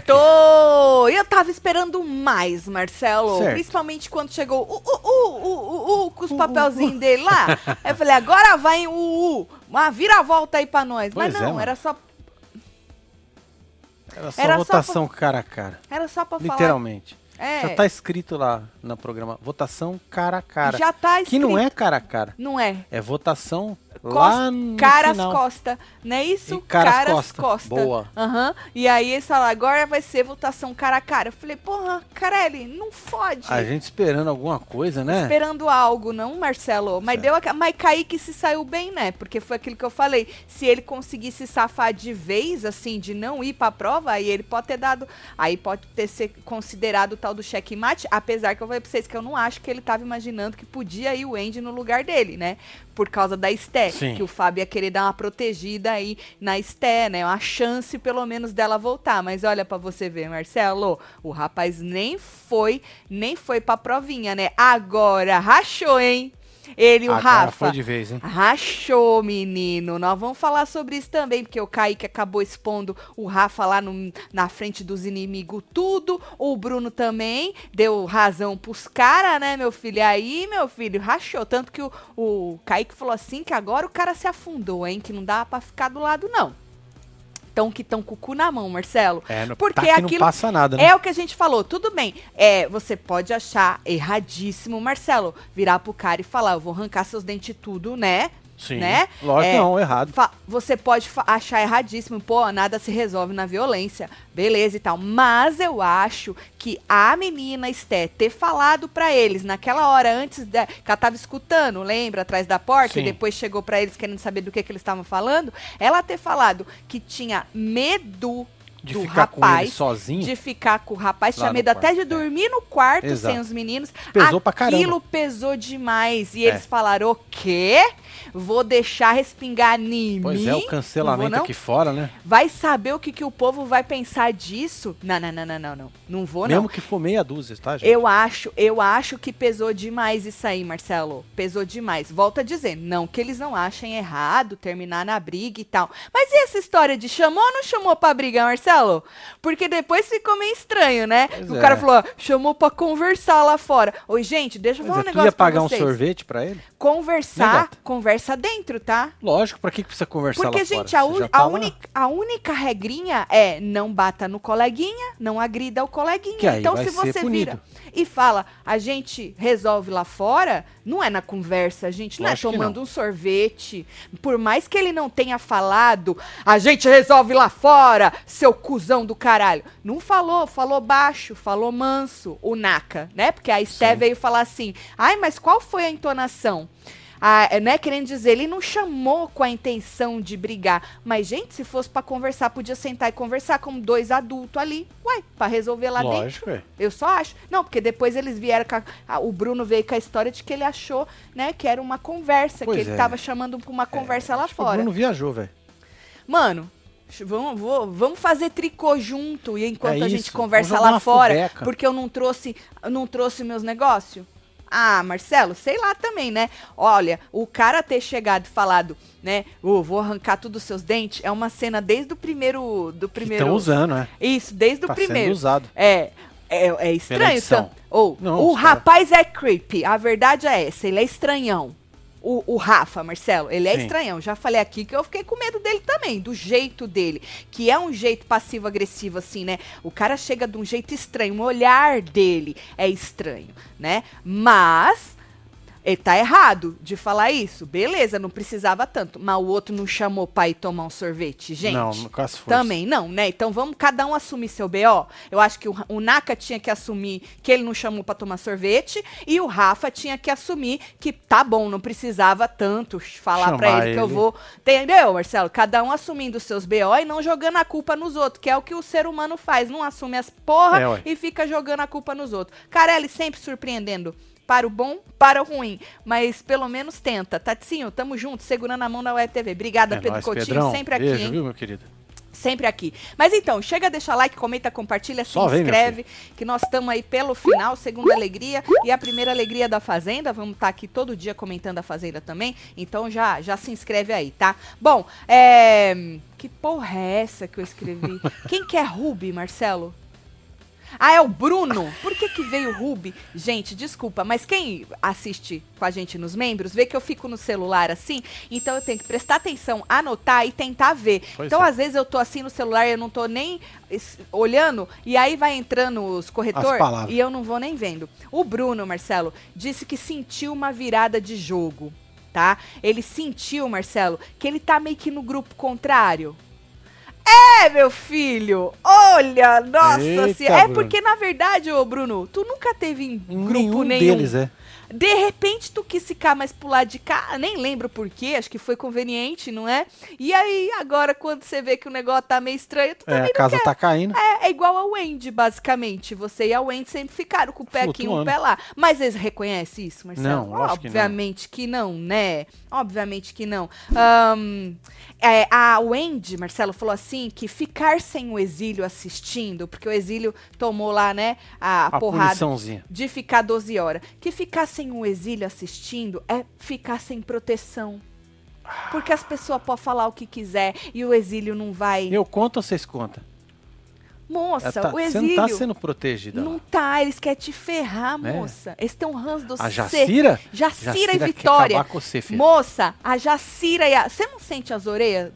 Quartou! Eu tava esperando mais, Marcelo. Certo. Principalmente quando chegou o uh, uh, uh, com os papelzinhos dele lá. Eu falei, agora vai o uh. Uma vira-volta aí pra nós. Pois Mas é, não, mano. era só, Era só Era só votação cara a cara. era só pra falar. Literalmente. É, Já tá escrito lá no programa. Votação cara a cara. já tá Que escrito. não é cara a cara. Não é. É votação Cos- lá no caras final. costa, não é isso? Caras caras costa. costa. Boa. Aham. E aí eles falaram, agora vai ser votação cara a cara. Eu falei, porra, Carelli, não fode. A gente esperando alguma coisa, né? Esperando algo, não, Marcelo? Mas, Certo. deu a... Mas Kaique se saiu bem, né? Porque foi aquilo que eu falei. Se ele conseguisse safar de vez, assim, de não ir pra prova, aí ele pode ter dado. Aí pode ter ser considerado o tal do checkmate. Apesar que eu falei pra vocês que eu não acho que ele tava imaginando que podia ir o Andy no lugar dele, né? Por causa da Esté. Sim. Que o Fábio ia querer dar uma protegida aí na Esté, né? Uma chance, pelo menos, dela voltar. Mas olha pra você ver, Marcelo, o rapaz nem foi, nem foi pra provinha, né? Agora, rachou, hein? Ele o Agora Rafa. foi de vez, hein? Rachou, menino. Nós vamos falar sobre isso também, porque o Kaique acabou expondo o Rafa lá no- na frente dos inimigos tudo. O Bruno também deu razão pros caras, né, meu filho? E aí, meu filho, rachou. Tanto que o, o Kaique falou assim que agora o cara se afundou, hein? Que não dava pra ficar do lado, não. Tão que tão com o cu na mão, Marcelo. É, no, Porque tá que aquilo não passa nada, né? É o que a gente falou, tudo bem. É, você pode achar erradíssimo, Marcelo, virar pro cara e falar, eu vou arrancar seus dentes tudo, né? Sim. né? Lógico, É, não, errado. Você pode achar erradíssimo, pô, nada se resolve na violência, beleza e tal. Mas eu acho que a menina Esté ter falado pra eles naquela hora antes da, que ela tava escutando, lembra, atrás da porta, Sim. e depois chegou pra eles querendo saber do que, que eles estavam falando, ela ter falado que tinha medo De do ficar com ele rapaz, sozinho. de ficar com o rapaz, tinha medo até quarto, de é. dormir no quarto Exato. sem os meninos. Pesou pra caramba. Aquilo pesou demais. E É. eles falaram, o quê? Vou deixar respingar em Pois mim? é, o Não cancelamento vou, não? aqui fora, né? Vai saber o que, que o povo vai pensar disso? Não, não, não, não, não, não. Não vou, não. Mesmo que for meia dúzia, tá, gente? Eu acho, eu acho que pesou demais isso aí, Marcelo. Pesou demais. Volto a dizer, não que eles não achem errado terminar na briga e tal. Mas e essa história de chamou ou não chamou pra briga, Marcelo? Porque depois ficou meio estranho, né? Pois o é. cara falou, ó, chamou pra conversar lá fora. Oi, gente, deixa eu Mas falar é, um negócio ia pagar um sorvete pra ele? Né, Conversar? Conversa dentro, tá? Lógico, pra que precisa conversar Porque, lá fora? gente, a, Você un- já a tá lá? única, a única regrinha é não bata no coleguinha, não agrida o coleguinha. Então, se você punido. vira e fala, a gente resolve lá fora, não é na conversa, a gente não Lógico é tomando não. um sorvete. Por mais que ele não tenha falado, a gente resolve lá fora, seu cuzão do caralho. Não falou, falou baixo, falou manso, o Naka, né? Porque a Esté veio falar assim, ai, mas qual foi a entonação? Ah, é, né, querendo dizer, ele não chamou com a intenção de brigar. Mas, gente, se fosse pra conversar, podia sentar e conversar como dois adultos ali. Uai, pra resolver lá dentro. Lógico, é. Eu só acho. Não, porque depois eles vieram com a, a- O Bruno veio com a história de que ele achou, né, que era uma conversa, Pois que ele é. tava chamando pra uma conversa lá Acho que O fora. Bruno viajou, velho. Mano, vamos, vou- vamos fazer tricô junto e enquanto É a gente conversa lá fora, fubeca. porque eu não trouxe, não trouxe meus negócios? Ah, Marcelo, sei lá também, né? Olha, o cara ter chegado e falado, né? "Ô, vou arrancar todos os seus dentes, é uma cena desde o primeiro. Do primeiro Estão usando, é. Isso, desde Tá o primeiro. sendo usado. É, é, é estranho. Então, ou, Não, o cara- rapaz é creepy. A verdade é essa, ele é estranhão. O, o Rafa, Marcelo, ele é Sim. estranhão. Já falei aqui que eu fiquei com medo dele também, do jeito dele. Que é um jeito passivo-agressivo, assim, né? O cara chega de um jeito estranho, o olhar dele é estranho, né? Mas. Ele tá errado de falar isso. Beleza, não precisava tanto. Mas o outro não chamou pra ir tomar um sorvete, gente. Não, no caso força. Também não, né? Então vamos cada um assumir seu BO. Eu acho que o, o Naka tinha que assumir que ele não chamou pra tomar sorvete e o Rafa tinha que assumir que tá bom, não precisava tanto falar pra Chamar ele, que eu ele. vou. Entendeu, Marcelo? Cada um assumindo seus BO e não jogando a culpa nos outros, que é o que o ser humano faz. Não assume as porra É, e fica jogando a culpa nos outros. Carelli sempre surpreendendo. Para o bom, para o ruim. Mas pelo menos tenta. Tatinho, tamo junto, segurando a mão da Web TV. Obrigada, É Pedro nóis, Coutinho, Pedrão. sempre aqui, Beijo, hein? viu, meu querido? Sempre aqui. Mas então, chega, deixa like, comenta, compartilha, se Só vem, meu inscreve, que nós estamos aí pelo final, segunda alegria e a primeira alegria da Fazenda. Vamos estar aqui todo dia comentando a Fazenda também. Então já, já se inscreve aí, tá? Bom, é. Que porra é essa que eu escrevi? Quem que é Ruby, Marcelo? Ah, é o Bruno. Por que que veio o Ruby? Gente, desculpa, mas quem assiste com a gente nos membros, vê que eu fico no celular assim, então eu tenho que prestar atenção, anotar e tentar ver. Pois então, é. às vezes eu tô assim no celular e eu não tô nem olhando, e aí vai entrando os corretores e eu não vou nem vendo. O Bruno, Marcelo, disse que sentiu uma virada de jogo, tá? Ele sentiu, Marcelo, que ele tá meio que no grupo contrário. É, meu filho! Olha, nossa Eita, senhora. É Bruno. porque, na verdade, ô Bruno, tu nunca teve em grupo nenhum, nenhum. deles, é. De repente, tu quis ficar mais pro lado de cá, nem lembro por quê, acho que foi conveniente, não é? E aí, agora, quando você vê que o negócio tá meio estranho, tu É, também a casa tá caindo. é, é igual a Wendy, basicamente. Você e a Wendy sempre ficaram com o pé aqui e um Flutuando. pé lá. Mas eles reconhecem isso, Marcelo? Não, lógico que não. Obviamente que não, né? Obviamente que não. Ahn, é, a Wendy, Marcelo, falou assim que ficar sem o exílio assistindo, porque o exílio tomou lá, né, a, A porrada de ficar 12 horas. Que ficar sem o exílio assistindo é ficar sem proteção. Porque as pessoas podem falar o que quiser e o exílio não vai. Eu conto ou vocês contam? Moça, tá- o você exílio. não tá sendo protegida. Não lá. tá, eles querem te ferrar, É. moça. Eles têm um ranço do A C. Jacira? Jacira, e Vitória. você. Moça, a Jacira e a. Você não sente as orelhas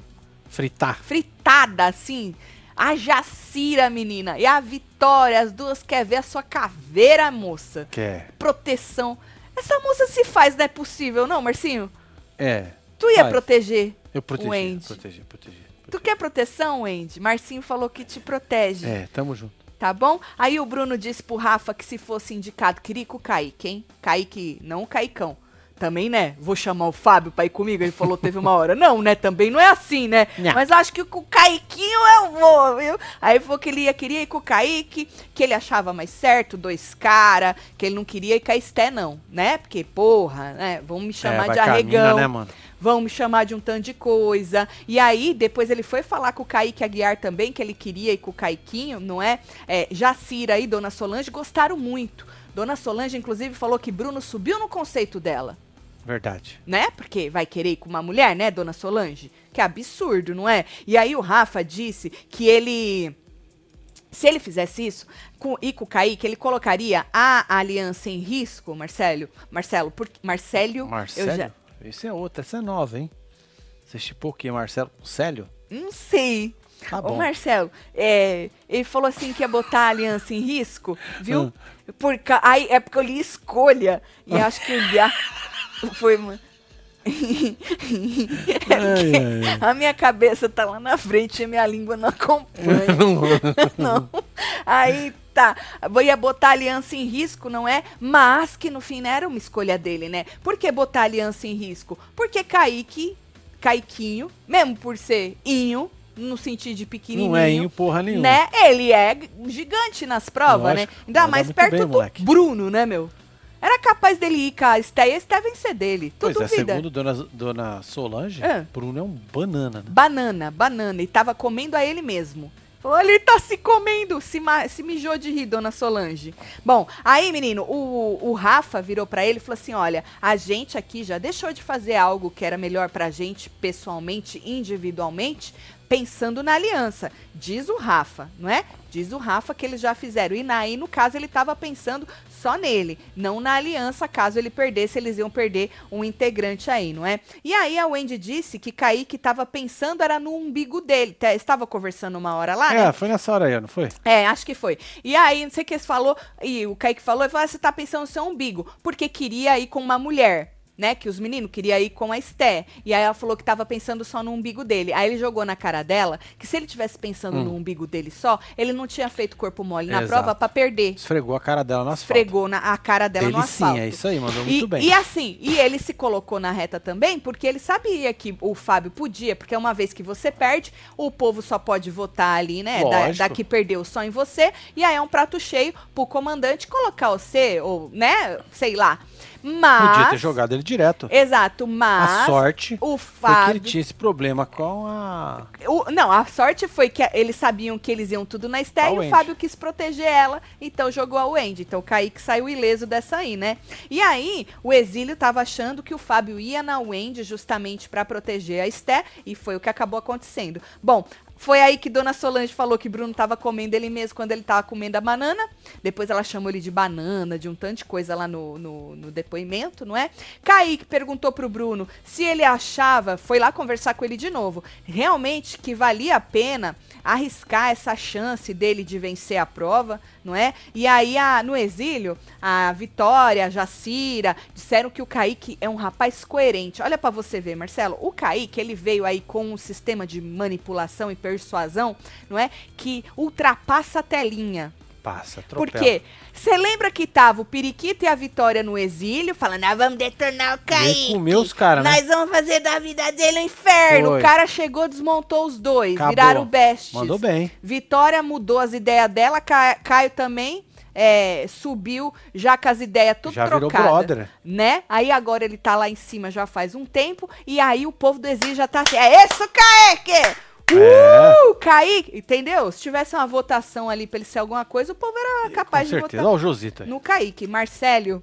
Fritar. fritadas assim? A Jacira, menina, e a Vitória, as duas quer ver a sua caveira, moça. Quer. Proteção. Essa moça se faz, não é possível, não, Marcinho? É. Tu ia Faz. proteger. Eu protegi. O Andy. Protegi, protegi. Tu quer proteção, Wendy? Marcinho falou que te protege. É, tamo junto. Tá bom? Aí o Bruno disse pro Rafa que se fosse indicado, queria ir com o Kaique, hein? Kaique, não o Caicão. Também, né? Vou chamar o Fábio pra ir comigo. Ele falou, teve uma hora. Não, né? Também não é assim, né? Nha. Mas acho que com o Caiquinho eu vou, viu? Aí falou que ele ia, queria ir com o Kaique, que ele achava mais certo, dois cara, que ele não queria ir com a Esté, não, né? Porque, porra, né? Vão me chamar é, de arregão mina, né, mano? Vão me chamar de um tanto de coisa. E aí, depois ele foi falar com o Kaique Aguiar também, que ele queria ir com o Caiquinho, não é? é Jacira e Dona Solange gostaram muito. Dona Solange, inclusive, falou que Bruno subiu no conceito dela, Verdade. né? Porque vai querer ir com uma mulher, né, Dona Solange? Que absurdo, não é? E aí o Rafa disse que ele. Se ele fizesse isso, com, e com o Kaique, ele colocaria a aliança em risco, Marcelo. Marcelo, por, Marcélio. eu Marcelo? já- Esse é outra, essa é nova, hein? Você chipou o quê, Marcelo? Célio? Não sei. Tá Ô, bom. Marcelo, é, ele falou assim que ia botar a aliança em risco, viu? Hum. Por aí é porque eu li escolha. E acho que o Guiá foi. uma- É Ai, porque ai, a minha cabeça tá lá na frente e a minha língua não acompanha. não. Aí tá. Ia botar a aliança em risco, não é? Mas que no fim não era uma escolha dele, né? Por que botar a aliança em risco? Porque Kaique, Caiquinho, mesmo por ser inho, no sentido de pequenininho. Não é em porra nenhuma. Né? Ele é gigante nas provas, Lógico. né? Ainda mais perto bem, do moleque. Bruno, né, meu? Era capaz dele ir com a Esté e a Esté vencer dele. Tu Pois é, duvida? segundo Dona, Dona Solange, É. Bruno é um banana, né? Banana, banana. E tava comendo a ele mesmo. Ele tá se comendo, se, se mijou de rir, dona Solange. Bom, aí, menino, o, o Rafa virou pra ele e falou assim: olha, a gente aqui já deixou de fazer algo que era melhor pra gente, pessoalmente, individualmente, pensando na aliança. Diz o Rafa, não é? Diz o Rafa que eles já fizeram. E aí, no caso, ele tava pensando só nele, não na aliança, caso ele perdesse, eles iam perder um integrante aí, não é? E aí a Wendy disse que Kaique tava pensando era no umbigo dele. Estava conversando uma hora lá, né? É, foi nessa hora aí, não foi? É, acho que foi. E aí, não sei o que ele falou, e o Kaique falou, ele falou, ah, você tá pensando no seu umbigo, porque queria ir com uma mulher. Né, que os meninos queriam ir com a Esté. E aí ela falou que tava pensando só no umbigo dele. Aí ele jogou na cara dela que se ele tivesse pensando no umbigo dele só, ele não tinha feito corpo mole na Exato. prova pra perder. Esfregou a cara dela no asfalto. Esfregou na, a cara dela no asfalto. Delicinha, é isso aí, mandou E, muito bem. e assim, e ele se colocou na reta também, porque ele sabia que o Fábio podia, porque uma vez que você perde, o povo só pode votar ali, né? Da, da que perdeu só em você, e aí é um prato cheio pro comandante colocar você, ou, né? Sei lá. Mas. Podia ter jogado ele direto. Exato, mas. A sorte O foi que Fábio. ele tinha esse problema com a. O- não, a sorte foi que eles sabiam que eles iam tudo na Esté A e o. Fábio quis proteger ela, então jogou a Wendy. Então o Kaique saiu ileso dessa aí, né? E aí, o Exílio tava achando que o Fábio ia na Wendy justamente pra proteger a Esté, e foi o que acabou acontecendo. Bom. Foi aí que Dona Solange falou que Bruno tava comendo ele mesmo quando ele tava comendo a banana. Depois ela chamou ele de banana, de um tanto de coisa lá no, no, no depoimento, não é? Kaique perguntou pro Bruno se ele achava, foi lá conversar com ele de novo, realmente que valia a pena arriscar essa chance dele de vencer a prova, não é? E aí, a- no exílio, a Vitória, a Jacira, disseram que o Kaique é um rapaz coerente. Olha pra você ver, Marcelo, o Kaique, ele veio aí com um sistema de manipulação e persuasão, não é? Que ultrapassa a telinha. Passa, Por atropela. quê? Você lembra que tava o Periquito e a Vitória no exílio, falando, nós vamos detonar o Kaique. Comer os caras, né? Nós vamos fazer da vida dele um inferno. Foi. O cara chegou, desmontou os dois, Acabou. viraram bestes. Mandou bem. Vitória mudou as ideias dela, Ca- Caio também é, subiu já com as ideias tudo Já virou trocadas. brother. Né? Aí agora ele tá lá em cima já faz um tempo, e aí o povo do exílio já tá assim, é isso, Kaique! É. Uh, Kaique! Entendeu? Se tivesse uma votação ali pra ele ser alguma coisa, o povo era capaz de certeza. votar Olha o Josita aí. no Kaique. Marcélio,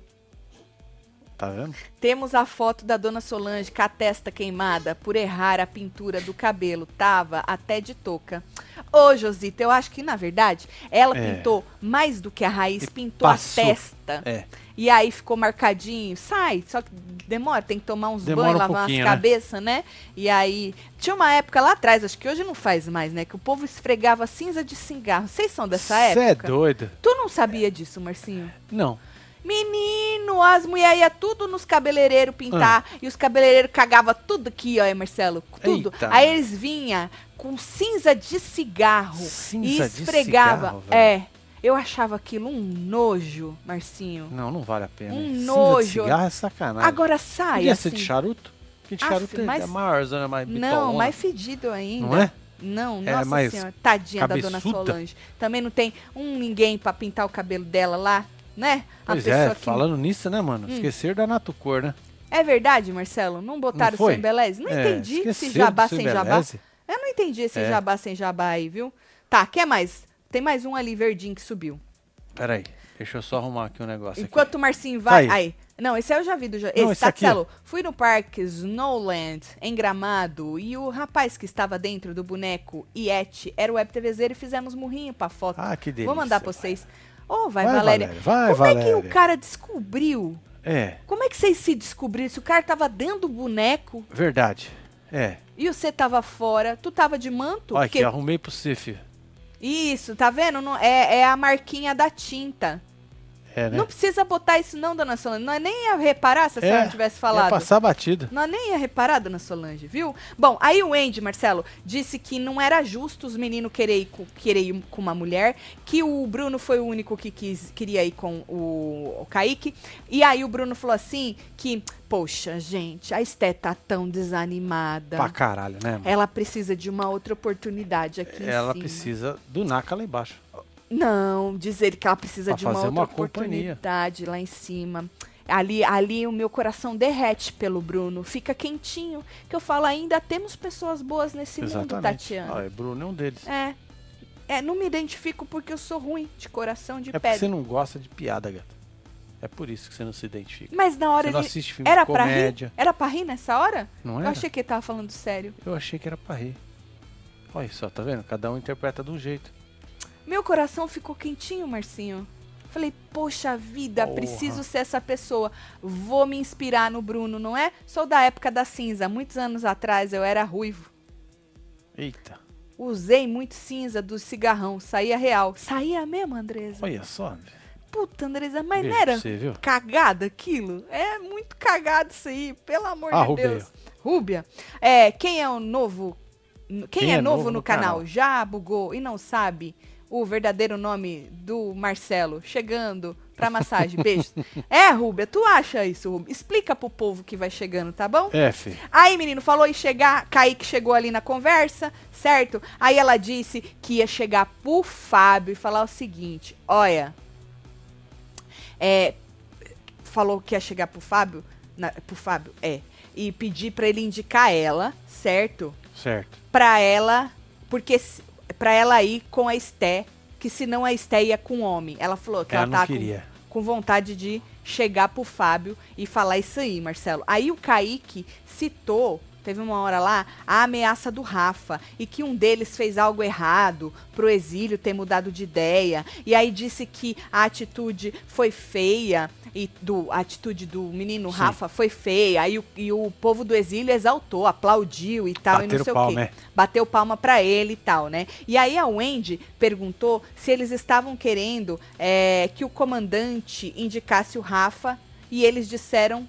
Tá vendo? temos a foto da dona Solange com a testa queimada por errar a pintura do cabelo. Tava até de touca. Ô, Josita, eu acho que, na verdade, ela É. pintou mais do que a raiz, E pintou passou. a testa. É. E aí ficou marcadinho. Sai, só que demora, tem que tomar uns Demora banhos, um lavar umas né? cabeças, né? E aí. Tinha uma época lá atrás, acho que hoje não faz mais, né? Que o povo esfregava cinza de cigarro. Vocês são dessa Cê é época? doido. Tu não sabia disso, Marcinho? Não. Menino, as mulheres iam tudo nos cabeleireiros pintar. E os cabeleireiros cagavam tudo aqui, ó, Marcelo. Tudo. Eita. Aí eles vinham com cinza de cigarro. Cinza e de esfregava. cigarro, velho. é. Eu achava aquilo um nojo, Marcinho. Não, não vale a pena. Um Cinza nojo. cigarro é sacanagem. Agora sai Podia assim. ser de charuto? Porque de Aff, charuto é- mas- é maior, zona mais Não, bitolona. mais fedido ainda. Não é? Não, É nossa mais senhora, tadinha da dona. Solange. Também não tem um ninguém pra pintar o cabelo dela lá, né? A Pois é, que- falando nisso, né, mano? Hum. Esqueceram da Natucor, né? É verdade, Marcelo? Não botaram Não o? Não É, entendi esse jabá sem jabá. Eu não entendi esse É. jabá sem jabá aí, viu? Tá, quer mais? Tem mais um ali verdinho que subiu. Peraí, deixa eu só arrumar aqui um negócio Enquanto o Marcinho vai. Tá aí. aí. Não, esse aí eu já vi do. jo- Não, Esse, aqui, Tatselo. Fui no parque Snowland, em Gramado, e o rapaz que estava dentro do boneco Yeti era o web TVzeiro e fizemos murrinho pra foto. Ah, que delícia. Vou mandar pra vocês. Ô, vai, Vai, Valéria. Valéria, vai, Como é que Valéria. o cara descobriu? É, Como é que vocês se descobriram? Se o cara tava dentro do boneco verdade. É. e você tava fora, tu tava de manto? Olha Porque- aqui, arrumei pra você, filho. Isso, tá vendo? É, é a marquinha da tinta. É, né? Não precisa botar isso não, dona Solange. Nós nem ia reparar se a senhora é, tivesse Ia falado. passar batida. Nós nem ia reparar, dona Solange, viu? Bom, aí o Andy, Marcelo, disse que não era justo os meninos querer ir com, querer ir com uma mulher, que o Bruno foi o único que quis, queria ir com o, o Kaique. E aí o Bruno falou assim que, poxa, gente, a Esté tá tão desanimada. Pra caralho, né, mano? Ela precisa de uma outra oportunidade aqui Ela precisa do Naka lá embaixo. Não, dizer que ela precisa Pra de uma outra uma oportunidade lá em cima. Ali, ali o meu coração derrete pelo Bruno, fica quentinho. Que eu falo, ainda temos pessoas boas nesse mundo, Exatamente. Tatiana. Ah, é Bruno é um deles. É. É, não me identifico porque eu sou ruim, de coração de É porque pedra. você não gosta de piada, gata. É por isso que você não se identifica. Mas na hora Você não ele. assiste filme Era de pra rir? comédia. Era pra rir nessa hora? Não Eu era? achei que ele tava falando sério. Eu achei que era pra rir. Olha só, tá vendo? Cada um interpreta de um jeito. Meu coração ficou quentinho, Marcinho. Falei, poxa vida, Porra. preciso ser essa pessoa. Vou me inspirar no Bruno, não é? Sou da época da cinza. Muitos anos atrás eu era ruivo. Eita, Usei muito cinza do cigarrão. Saía real. Saía mesmo, Andresa? olha só. Puta, Andresa, mas Beijo não era você, viu? cagada aquilo? É muito cagado isso aí, pelo amor Ah, de Rubia. Deus. Rúbia. É, quem é o novo. Quem, é, novo, no, canal, canal? já bugou e não sabe o verdadeiro nome do Marcelo chegando pra massagem. Beijos. é, Rúbia, tu acha isso, Rúbia? Explica pro povo que vai chegando, tá bom? É, filho. Aí, menino, falou em chegar, Kaique chegou ali na conversa, certo? Aí ela disse que ia chegar pro Fábio e falar o seguinte: olha, é, falou que ia chegar pro Fábio, na, pro Fábio, é, e pedir pra ele indicar ela, certo? Certo. Pra ela, porque pra ela ir com a Esté, que senão a Esté ia com o homem. Ela falou que Ela ela, tá com, com vontade de chegar pro Fábio e falar isso aí, Marcelo. Aí o Kaique citou, teve uma hora lá, a ameaça do Rafa e que um deles fez algo errado pro exílio ter mudado de ideia. E aí disse que a atitude foi feia e do a atitude do menino Sim. Rafa foi feia. Aí o, e o povo do exílio exaltou, aplaudiu e tal e não Bateram sei o palma, quê é. bateu palma pra ele e tal, né? E aí a Wendy perguntou se eles estavam querendo é, que o comandante indicasse o Rafa e eles disseram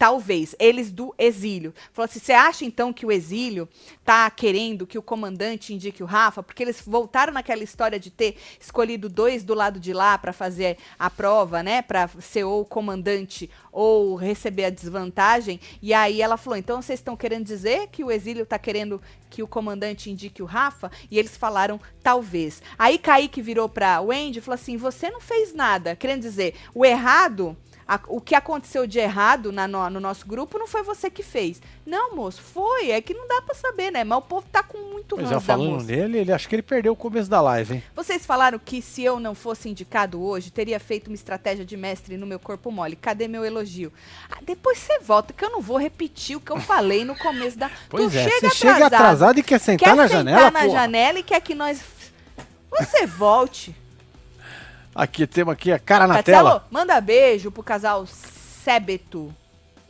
talvez, eles do exílio. Falou assim, você acha então que o exílio tá querendo que o comandante indique o Rafa? Porque eles voltaram naquela história de ter escolhido dois do lado de lá pra fazer a prova, né? Pra ser ou o comandante ou receber a desvantagem. E aí ela falou, então vocês estão querendo dizer que o exílio tá querendo que o comandante indique o Rafa? E eles falaram, talvez. Aí Kaique virou pra Wendy e falou assim, você não fez nada. Querendo dizer, o errado... A- o que aconteceu de errado na no, no nosso grupo não foi você que fez. Não, moço, foi. É que não dá pra saber, né? Mas o povo tá com muito ranço é, da falando nele, ele acho que ele perdeu o começo da live, hein? Vocês falaram que se eu não fosse indicado hoje, teria feito uma estratégia de mestre no meu corpo mole. Cadê meu elogio? Ah, depois você volta, que eu não vou repetir o que eu falei no começo da. Pois tu é, chega você chega atrasado e quer sentar quer na sentar janela, na porra. janela e quer que nós. Você volte. Aqui, temos aqui a cara na Marcelo, tela. manda beijo pro casal Sébeto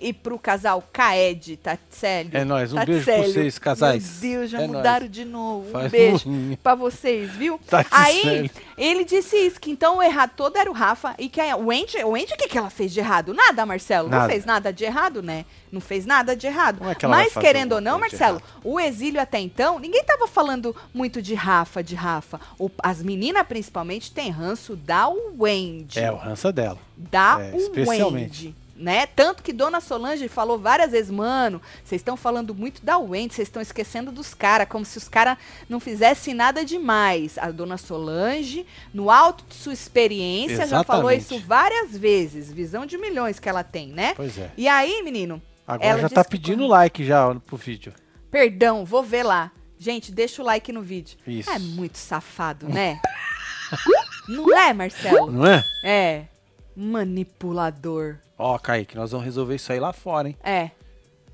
e pro casal Caed, Tatsélio. É nóis, um beijo Tatsélio. pra vocês, casais. Meu Deus, já É mudaram de novo. Um Faz beijo um- pra vocês, viu? Tatsélio. Aí, ele disse isso, que então o errado todo era o Rafa e que a Wendy, o Wendy, o que, que ela fez de errado? Nada, Marcelo. Não Nada. fez nada de errado, né? Não fez nada de errado. É que Mas, querendo ou não, Marcelo, o exílio até então, ninguém tava falando muito de Rafa, de Rafa. O- as meninas, principalmente, têm ranço da Wendy. É, o rança dela. Da É, especialmente. Wendy. Né? Tanto que Dona Solange falou várias vezes, mano, vocês estão falando muito da Wendy, vocês estão esquecendo dos caras, como se os caras não fizessem nada demais. A Dona Solange, no alto de sua experiência, já falou Exatamente. isso várias vezes. Visão de milhões que ela tem, né? Pois é. E aí, menino, Agora Ela já tá que pedindo quando- like já pro vídeo. perdão, vou ver lá. Gente, deixa o like no vídeo. Isso. É muito safado, né? não é, Marcelo? Não é? É. Manipulador. Ó, Kaique, nós vamos resolver isso aí lá fora, hein? É.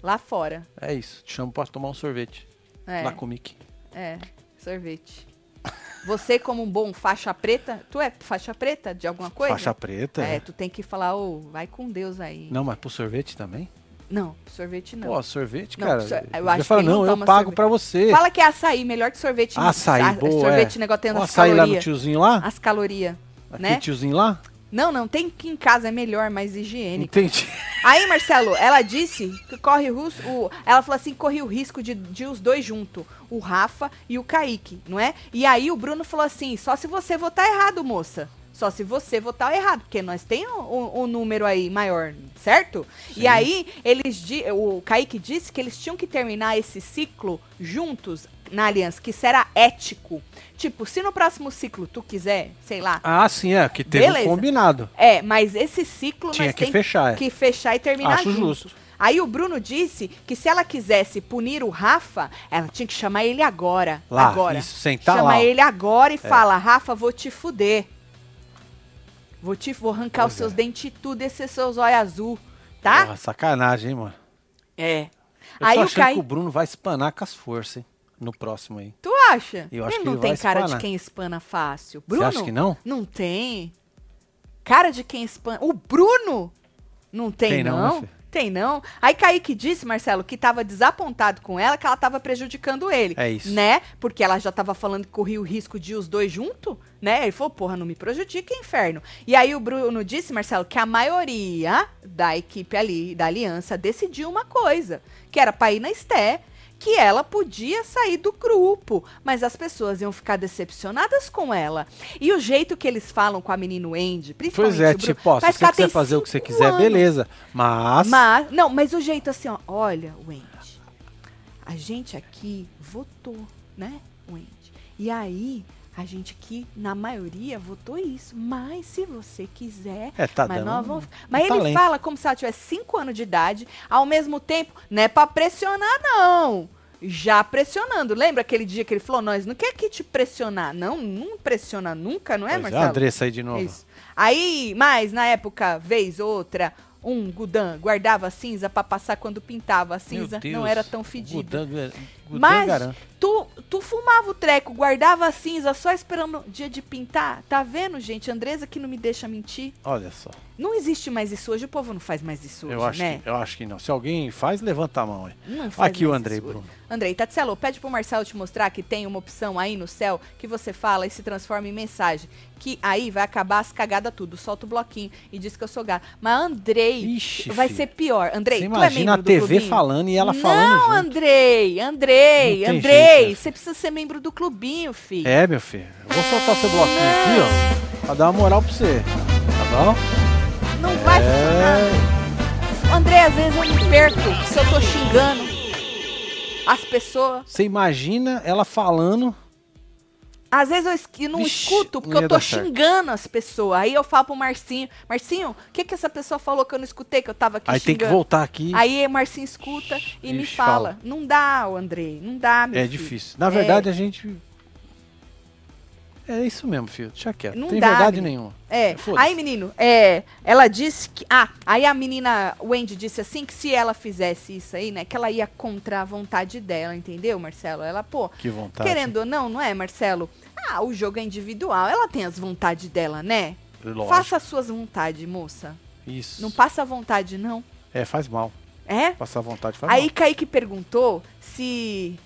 Lá fora. É isso. Te chamo pra tomar um sorvete. É. Lá com o Mickey. É, sorvete. Você, como um bom faixa preta, tu é faixa preta de alguma coisa? Faixa preta. É, tu tem que falar, ô, vai com Deus aí. Não, mas pro sorvete também? Não, sorvete não. Pô, sorvete, Não, cara. sor- eu já acho fala, que ele não não, eu toma pago sorvete. pra você. Fala que é açaí, melhor que sorvete. Açaí, boa, Sorvete, é. negócio tendo Ó, as açaí lá no calorias. tiozinho lá? As calorias, Aquele né? tiozinho lá? Não, não, tem que em casa é melhor, mais higiênico. Entendi. Aí, Marcelo, ela disse que corre o risco. o- Ela falou assim: corre o risco de, de os dois juntos, o Rafa e o Kaique, não é? E aí o Bruno falou assim: só se você votar errado, moça. Só se você votar errado, porque nós tem o, o- o número aí maior, certo? E Sim. aí, eles o Kaique disse que eles tinham que terminar esse ciclo juntos na aliança, que isso era ético. Tipo, se no próximo ciclo tu quiser, sei lá, Ah, sim, é. Que teve Beleza. um combinado. é, mas esse ciclo Tinha que fechar, é. que fechar e terminar Acho junto. justo. Aí o Bruno disse que se ela quisesse punir o Rafa, ela tinha que chamar ele agora. Lá, agora. isso, sentar Chama lá. É. ele agora e fala, Rafa, vou te fuder. Vou te vou arrancar Pois os seus é. dentes tudo, esses seus olhos azul, tá? Porra, sacanagem, hein, mano. É. Eu Aí o Kai, que o Bruno vai espanar com as forças, hein? No próximo aí. tu acha? Eu acho ele que não ele tem vai cara espanar. de quem espana fácil. Você Bruno? acha que não? Não tem. Cara de quem espana. O Bruno? Não tem, Tem não, não. né, tem não. Aí Kaique disse, Marcelo, que tava desapontado com ela, que ela tava prejudicando ele. É isso. Né? Porque ela já tava falando que corria o risco de os dois junto, né? Ele falou, porra, não me prejudica, inferno. E aí o Bruno disse, Marcelo, que a maioria da equipe ali, da aliança, decidiu uma coisa, que era pra ir na Esté, que ela podia sair do grupo, mas as pessoas iam ficar decepcionadas com ela. E o jeito que eles falam com a menina Wendy, principalmente Pois é, o Bruno, tipo, ó, se você que quiser fazer o que você quiser, anos. beleza. Mas, Mas, não, mas o jeito assim, ó, olha, Wendy, a gente aqui votou, né, Wendy? E aí, A gente aqui, na maioria, votou isso. Mas se você quiser. É, tá mas nós vamos... mas ele talento. fala como se ela tivesse 5 anos de idade, ao mesmo tempo, não é pra pressionar, não. Já pressionando. Lembra aquele dia que ele falou: Nós não quer que te pressionar. Não, não pressiona nunca, não é, Pois Marcelo? a Andressa aí de novo. Isso. Aí, mas na época, vez outra, um Gudan guardava cinza pra passar quando pintava. A cinza Deus, não era tão fedida. Gudan- Gudan Mas tu, tu fumava o treco, guardava a cinza só esperando o dia de pintar. Tá vendo, gente? Andresa que não me deixa mentir. Olha só. Não existe mais isso hoje, o povo não faz mais isso hoje, Eu acho, né? que, eu acho que não. Se alguém faz, levanta a mão aí. Não faz Aqui o Andrei. Bruno. Andrei, Tatselo, pede pro Marcelo te mostrar que tem uma opção aí no céu que você fala e se transforma em mensagem. Que aí vai acabar as cagadas tudo. Solta o bloquinho e diz que eu sou gato. Mas Andrei, Ixi, vai filho. ser pior. Andrei, Você tu é imagina a membro do TV clubinho? falando e ela não, falando junto. Andrei, Andrei, Não Andrei, jeito, você precisa ser membro do clubinho, filho. É, meu filho. Eu vou soltar seu bloquinho aqui, ó. Pra dar uma moral pra você. Tá bom? Não vai funcionar. É. André, às vezes eu me perco se eu tô xingando as pessoas. Você imagina ela falando. Às vezes eu esqui- não Vixe, escuto porque não eu tô dar certo. xingando as pessoas. Aí eu falo pro Marcinho, Marcinho, o que que essa pessoa falou que eu não escutei, que eu tava aqui Aí tem que xingando? voltar aqui. Aí o Marcinho escuta e me fala. fala. Não dá, Andrei, não dá, meu É filho. difícil. Na verdade, a gente. É isso mesmo, filho. Deixa quieto. Não tem dá, verdade menino. nenhuma. É, Foda-se. aí menino, é, ela disse que, ah, aí a menina Wendy disse assim que se ela fizesse isso aí, né, que ela ia contra a vontade dela, entendeu, Marcelo? Ela, pô, Que vontade. querendo ou não, não é, Marcelo? Ah, o jogo é individual, ela tem as vontades dela, né? Lógico. Faça as suas vontades, moça. Isso. Não passa a vontade, não. É, faz mal. É? Passar vontade faz Aí mal. Kaique perguntou se.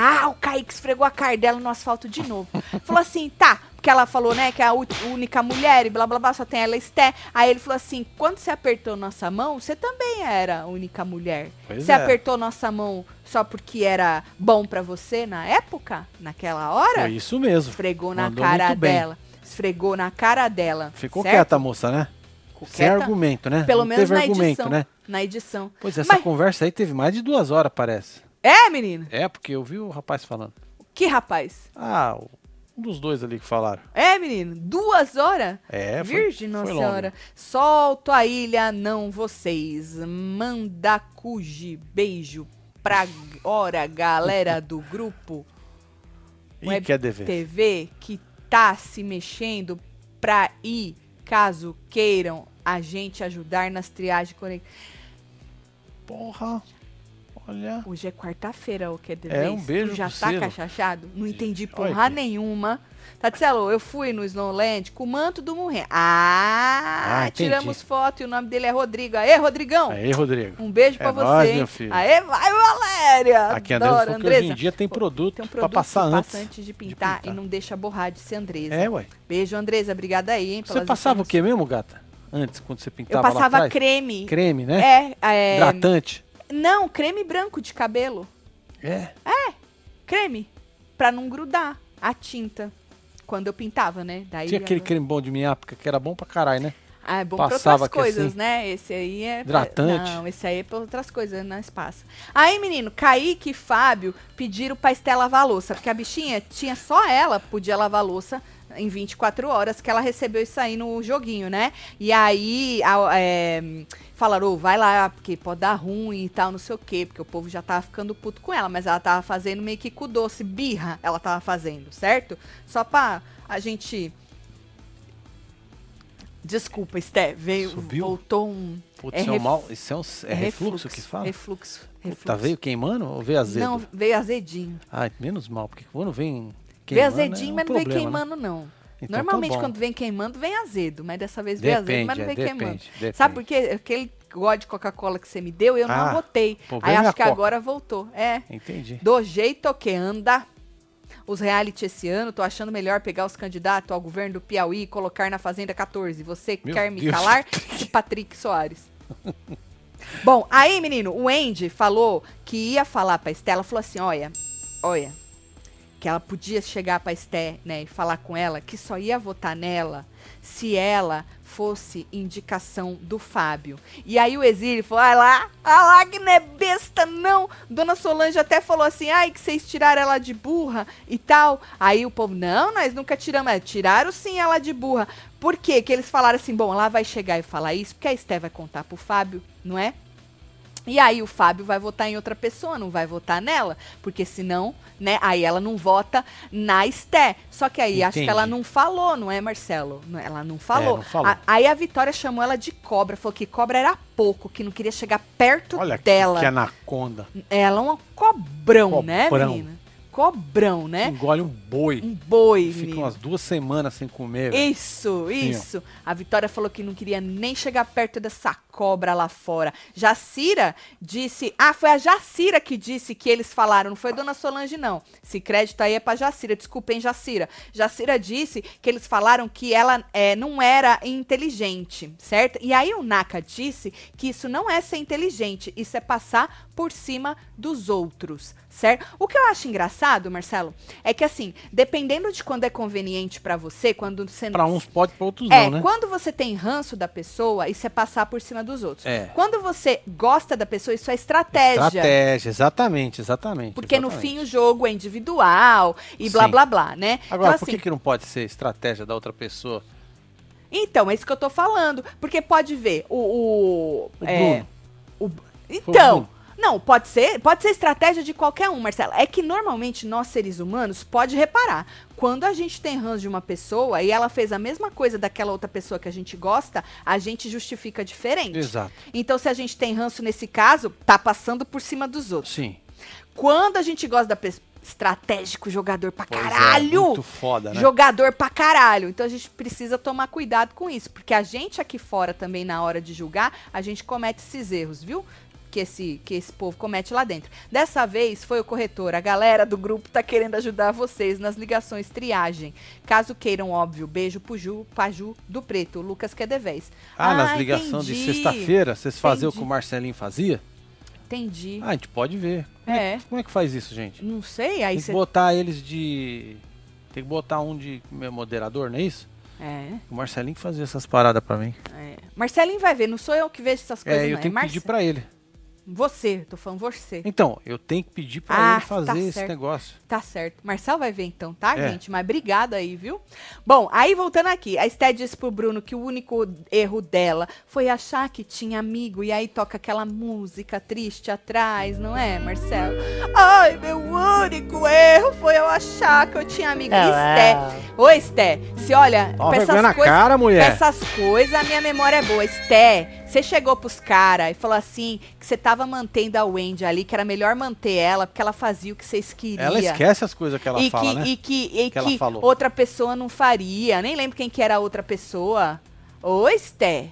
Ah, o Kaique esfregou a cara dela no asfalto de novo. falou assim, tá. Porque ela falou, né, que é a única mulher e blá blá blá, só tem ela Esté. Aí ele falou assim: quando você apertou nossa mão, você também era a única mulher. Pois você é. apertou nossa mão só porque era bom pra você na época? Naquela hora? Foi isso mesmo. Esfregou na Mandou cara muito bem. dela. Esfregou na cara dela. Ficou certo? quieta a moça, né? Ficou Sem quieta, argumento, né? Pelo Não menos teve na argumento, edição. né? Na edição. Pois essa Mas- conversa aí teve mais de duas horas, parece. É, menina? É, porque eu vi o rapaz falando. Que rapaz? Ah, o- um dos dois ali que falaram. É, menino? Duas horas? É, foi, Virgem foi Nossa longo. Senhora. Solto a ilha, não vocês. Mandacuji. Beijo pra hora, galera do grupo Ih, Web quer dever. TV que tá se mexendo pra ir, caso queiram a gente ajudar nas triagens. conec- Porra. Olha. Hoje é quarta-feira, o que é É, um beijo Tu já tá selo. cachachado? Não entendi Olha porra aqui. nenhuma. Tatselo, eu fui no Snowland com o manto do Murren. Ah, Ah, tiramos foto e o nome dele é Rodrigo. Aê, Rodrigão! Aí, Rodrigo. Um beijo É pra você. nóis, hein? meu filho. Aê, vai, Valéria! Aqui, Andresa, Adoro, que hoje em Andresa. dia tem produto, Tem um pra produto passar que antes. antes de pintar, pintar. e não deixa borrar de ser Andresa. É, ué. Beijo, Andresa. Obrigada aí, hein? Você passava o que mesmo, gata? Antes, quando você Eu pintava lá passava creme. Creme, né? É, é. Hidratante. Não, creme branco de cabelo. É. Creme. Pra não grudar a tinta. Quando eu pintava, né? Daí Tinha aquele creme bom de minha época que era bom pra caralho, né? Ah, é bom Passava pra outras coisas, assim. né? Esse aí é. Hidratante. Não, esse aí é pra outras coisas, nós passa. Aí, menino, Kaique e Fábio pediram pra Esté lavar louça, porque a bichinha tinha só ela podia lavar louça em 24 horas que ela recebeu isso aí no joguinho, né? E aí a- é, falaram, ô, vai lá, porque pode dar ruim e tal, não sei o quê, porque o povo já tava ficando puto com ela, mas ela tava fazendo meio que com doce, birra, ela tava fazendo, certo? Só pra a gente. Desculpa, Esté, veio, Subiu? voltou um. Putz, É isso é, ref- mal, isso é, um, é refluxo que fala? Refluxo. refluxo. Tá veio queimando ou veio azedo? Não, veio azedinho. Ai, menos mal, porque quando vem Queimando azedinho, é um mas não problema, né? queimando, não. Então tá Normalmente, bom. quando vem queimando, vem azedo. Mas dessa vez veio azedo, Depende, mas não é, veio depende, queimando. depende. Sabe por quê? Aquele gole de Coca-Cola que você me deu, eu não Ah, botei. Aí é acho que Coca. agora voltou. É. Entendi. Do jeito que anda. Os reality esse ano, tô achando melhor pegar os candidatos ao governo do Piauí e colocar na Fazenda 14. Você Meu quer me Deus. calar? Esse Patrick Soares. Bom, aí, menino, o Andy falou que ia falar pra Estela, falou assim, olha, olha, que ela podia chegar pra Esté, né, e falar com ela que só ia votar nela se ela fosse indicação do Fábio. E aí o Exílio falou: ah lá, ah lá, que não é besta, não. Dona Solange até falou assim: ai, que vocês tiraram ela de burra e tal. Aí o povo: não, nós nunca tiramos. É, tiraram sim ela de burra. Por quê? Que eles falaram assim: bom, ela vai chegar e falar isso, porque a Esté vai contar pro Fábio, não é? E aí o Fábio vai votar em outra pessoa, não vai votar nela, porque senão, né, aí ela não vota na Esté. Só que aí Entendi. acho que ela não falou, não é, Marcelo? Ela não falou. É, não falou. A- aí a Vitória chamou ela de cobra, falou que cobra era pouco, que não queria chegar perto Olha que, dela. que anaconda. Ela é um cobrão, né, Cobrão. menina? Cobrão, né? Engole um boi. Um boi, Fica menino. umas duas semanas sem comer. velho. Isso, isso. A Vitória falou que não queria nem chegar perto dessa cobra lá fora. Jacira disse. Ah, foi a Jacira que disse que eles falaram, não foi a Dona Solange, não. Esse crédito aí é pra Jacira. Desculpem, Jacira. Jacira disse que eles falaram que ela é, não era inteligente, certo? E aí o Naka disse que isso não é ser inteligente, isso é passar por cima dos outros, certo? O que eu acho engraçado, Marcelo, é que assim, dependendo de quando é conveniente pra você, quando você Pra uns pode, pra outros é, não, né? quando você tem ranço da pessoa, isso é passar por cima dos outros. É. Quando você gosta da pessoa, isso é estratégia. Estratégia, exatamente, exatamente. Porque no exatamente. fim o jogo é individual e blá Sim. blá blá, né? Agora, então, por assim, que, que não pode ser estratégia da outra pessoa? então, é isso que eu tô falando. Porque pode ver, o. O, O é, Bruno. o- então. Não, pode ser, pode ser estratégia de qualquer um, Marcelo. É que normalmente nós seres humanos pode reparar, quando a gente tem ranço de uma pessoa e ela fez a mesma coisa daquela outra pessoa que a gente gosta, a gente justifica diferente. Exato. Então, se a gente tem ranço nesse caso, tá passando por cima dos outros. Sim. Quando a gente gosta da pessoa. Estratégico, jogador pra Pois é, caralho! muito foda, né? Jogador pra caralho. Então a gente precisa tomar cuidado com isso. Porque a gente aqui fora também, na hora de julgar, a gente comete esses erros, viu? Que esse, que esse povo comete lá dentro. Dessa vez foi o corretor. A galera do grupo tá querendo ajudar vocês nas ligações triagem. Caso queiram, óbvio, beijo pro Ju, Paju do Preto, Lucas que é devez. Ah, nas ligações de sexta-feira, vocês faziam o que o Marcelinho fazia? Entendi. Ah, a gente pode ver. Como é, É. que- como é que faz isso, gente? Não sei, aí Tem que você. botar eles de. Tem que botar um de moderador, não é isso? É, O Marcelinho que fazia essas paradas pra mim. é. Marcelinho vai ver, não sou eu que vejo essas coisas, É, eu não. tenho é que pedir Marce- pra ele. Você, tô falando você. Então, eu tenho que pedir pra Ah, ele fazer tá esse certo. negócio. Tá certo. Marcel vai ver então, tá, É. gente? Mas obrigada aí, viu? Bom, aí voltando aqui, a Esté disse pro Bruno que o único erro dela foi achar que tinha amigo e aí toca aquela música triste atrás, não é, Marcelo? Ai, meu único erro foi eu achar que eu tinha amigo. Esté. Ô, Esté, se olha, Ó, essas coisas. cara, mulher. Essas coisas, a minha memória é boa. Esté, você chegou pros caras e falou assim você tava mantendo a Wendy ali, que era melhor manter ela, porque ela fazia o que vocês queriam. Ela esquece as coisas que ela e, fala, que, né? e que, e Que que falou. outra pessoa não faria. Nem lembro quem que era a outra pessoa. Ô, Esté.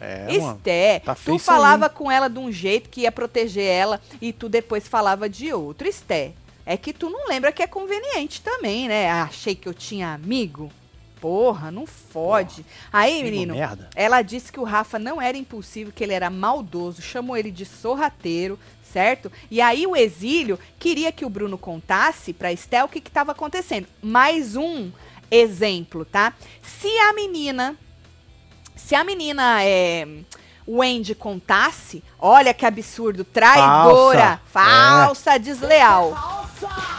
É. Esté, tá tu falava aí, com ela de um jeito que ia proteger ela e tu depois falava de outro. Esté, é que tu não lembra que é conveniente também, né? Achei que eu tinha amigo. Porra, não fode. Aí, Amigo menino, merda. ela disse que o Rafa não era impulsivo, que ele era maldoso, chamou ele de sorrateiro, certo? E aí o exílio queria que o Bruno contasse pra Estel o que estava acontecendo. Mais um exemplo, tá? Se a menina, se a menina é, Wendy contasse, olha que absurdo, traidora, falsa, desleal.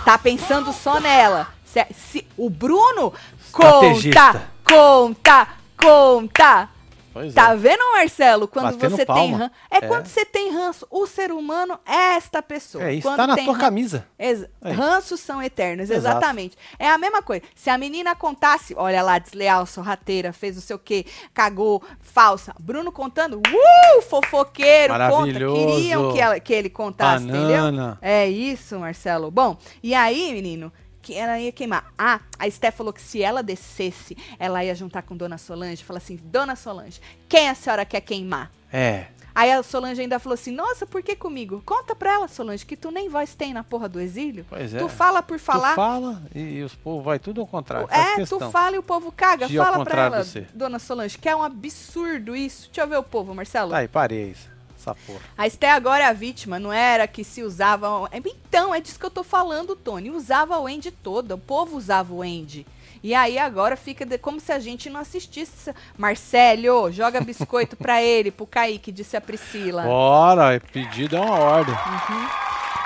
Tá pensando só nela. Se, se- o Bruno. Conta, conta, conta. Pois Tá é. vendo, Marcelo? Quando Batendo você tem palma. ranço. É, É. quando você tem ranço. O ser humano é esta pessoa. É, isso Quando tá na tem tua ran- camisa. Ex Aí. ranços são eternos, Exato. exatamente. É a mesma coisa. Se a menina contasse, olha lá, desleal, sorrateira, fez não sei o quê, cagou, falsa. Bruno contando, uh, fofoqueiro, conta. Maravilhoso. Queriam que, ela- que ele contasse, entendeu? Banana. É isso, Marcelo. Bom, e aí, menino, que ela ia queimar. Ah, a Esté falou que se ela descesse, ela ia juntar com Dona Solange. Fala assim, Dona Solange, quem a senhora quer queimar? É. Aí a Solange ainda falou assim, nossa, por que comigo? Conta pra ela, Solange, que tu nem voz tem na porra do exílio. Pois é. Tu fala por falar. Tu fala e, e os povos vai tudo ao contrário. É, questão. tu fala e o povo caga. Fala pra ela. Dona Solange, que é um absurdo isso. Deixa eu ver o povo, Marcelo. Tá aí, parei. Essa porra. A Esté agora é a vítima, não era que se usava. Então, é disso que eu tô falando, Tony. Usava o Andy toda, o povo usava o Andy. E aí agora fica de- como se a gente não assistisse. Marcelo, joga biscoito pra ele, pro Kaique, disse a Priscila. Bora, pedido é uma ordem.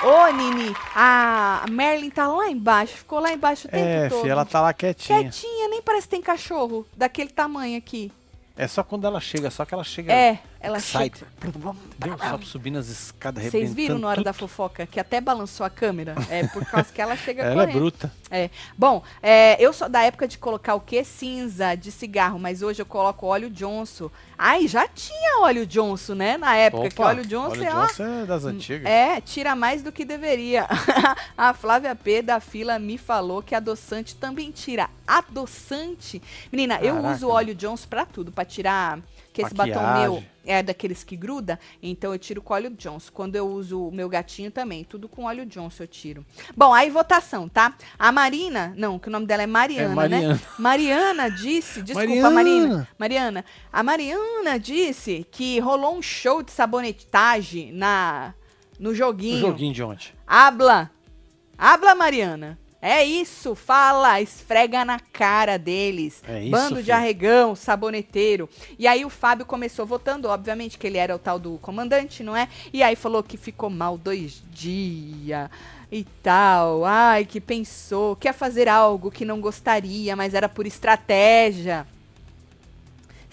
Ô, Nini, a Merlin tá lá embaixo, ficou lá embaixo o tempo É, todo. filha, ela tá lá quietinha. Quietinha, nem parece que tem cachorro daquele tamanho aqui. É só quando ela chega, só que ela chega. É, ela Excited. chega. Entendeu? Só subindo as escadas, Vocês viram na hora tudo. da fofoca que até balançou a câmera? É por causa que ela chega Ela é correndo. bruta. É. Bom, é, eu sou da época de colocar o quê? Cinza de cigarro, mas hoje eu coloco óleo Johnson. Ai, já tinha óleo Johnson, né? Na época, que óleo Johnson óleo é, ó, Johnson é das antigas. é, tira mais do que deveria. a Flávia P da fila me falou que adoçante também tira. Adoçante? Menina, eu Caraca. uso óleo Johnson pra tudo, pra tirar que esse batom meu Maquiagem. é daqueles que gruda, então eu tiro com óleo Johnson. Quando eu uso o meu gatinho também, tudo com óleo Johnson eu tiro. Bom, aí votação, tá? A Marina, não, que o nome dela é Mariana, É Mariana. né? Mariana disse, desculpa, Mariana. Marina. Mariana, a Mariana disse que rolou um show de sabonetagem na no joguinho. joguinho de ontem. Habla. Habla, Mariana. É isso, fala, esfrega na cara deles. É isso, Bando de filho. arregão, saboneteiro. E aí o Fábio começou votando, obviamente que ele era o tal do comandante, não é? E aí falou que ficou mal dois dias e tal. Ai, que pensou, quer fazer algo que não gostaria, mas era por estratégia.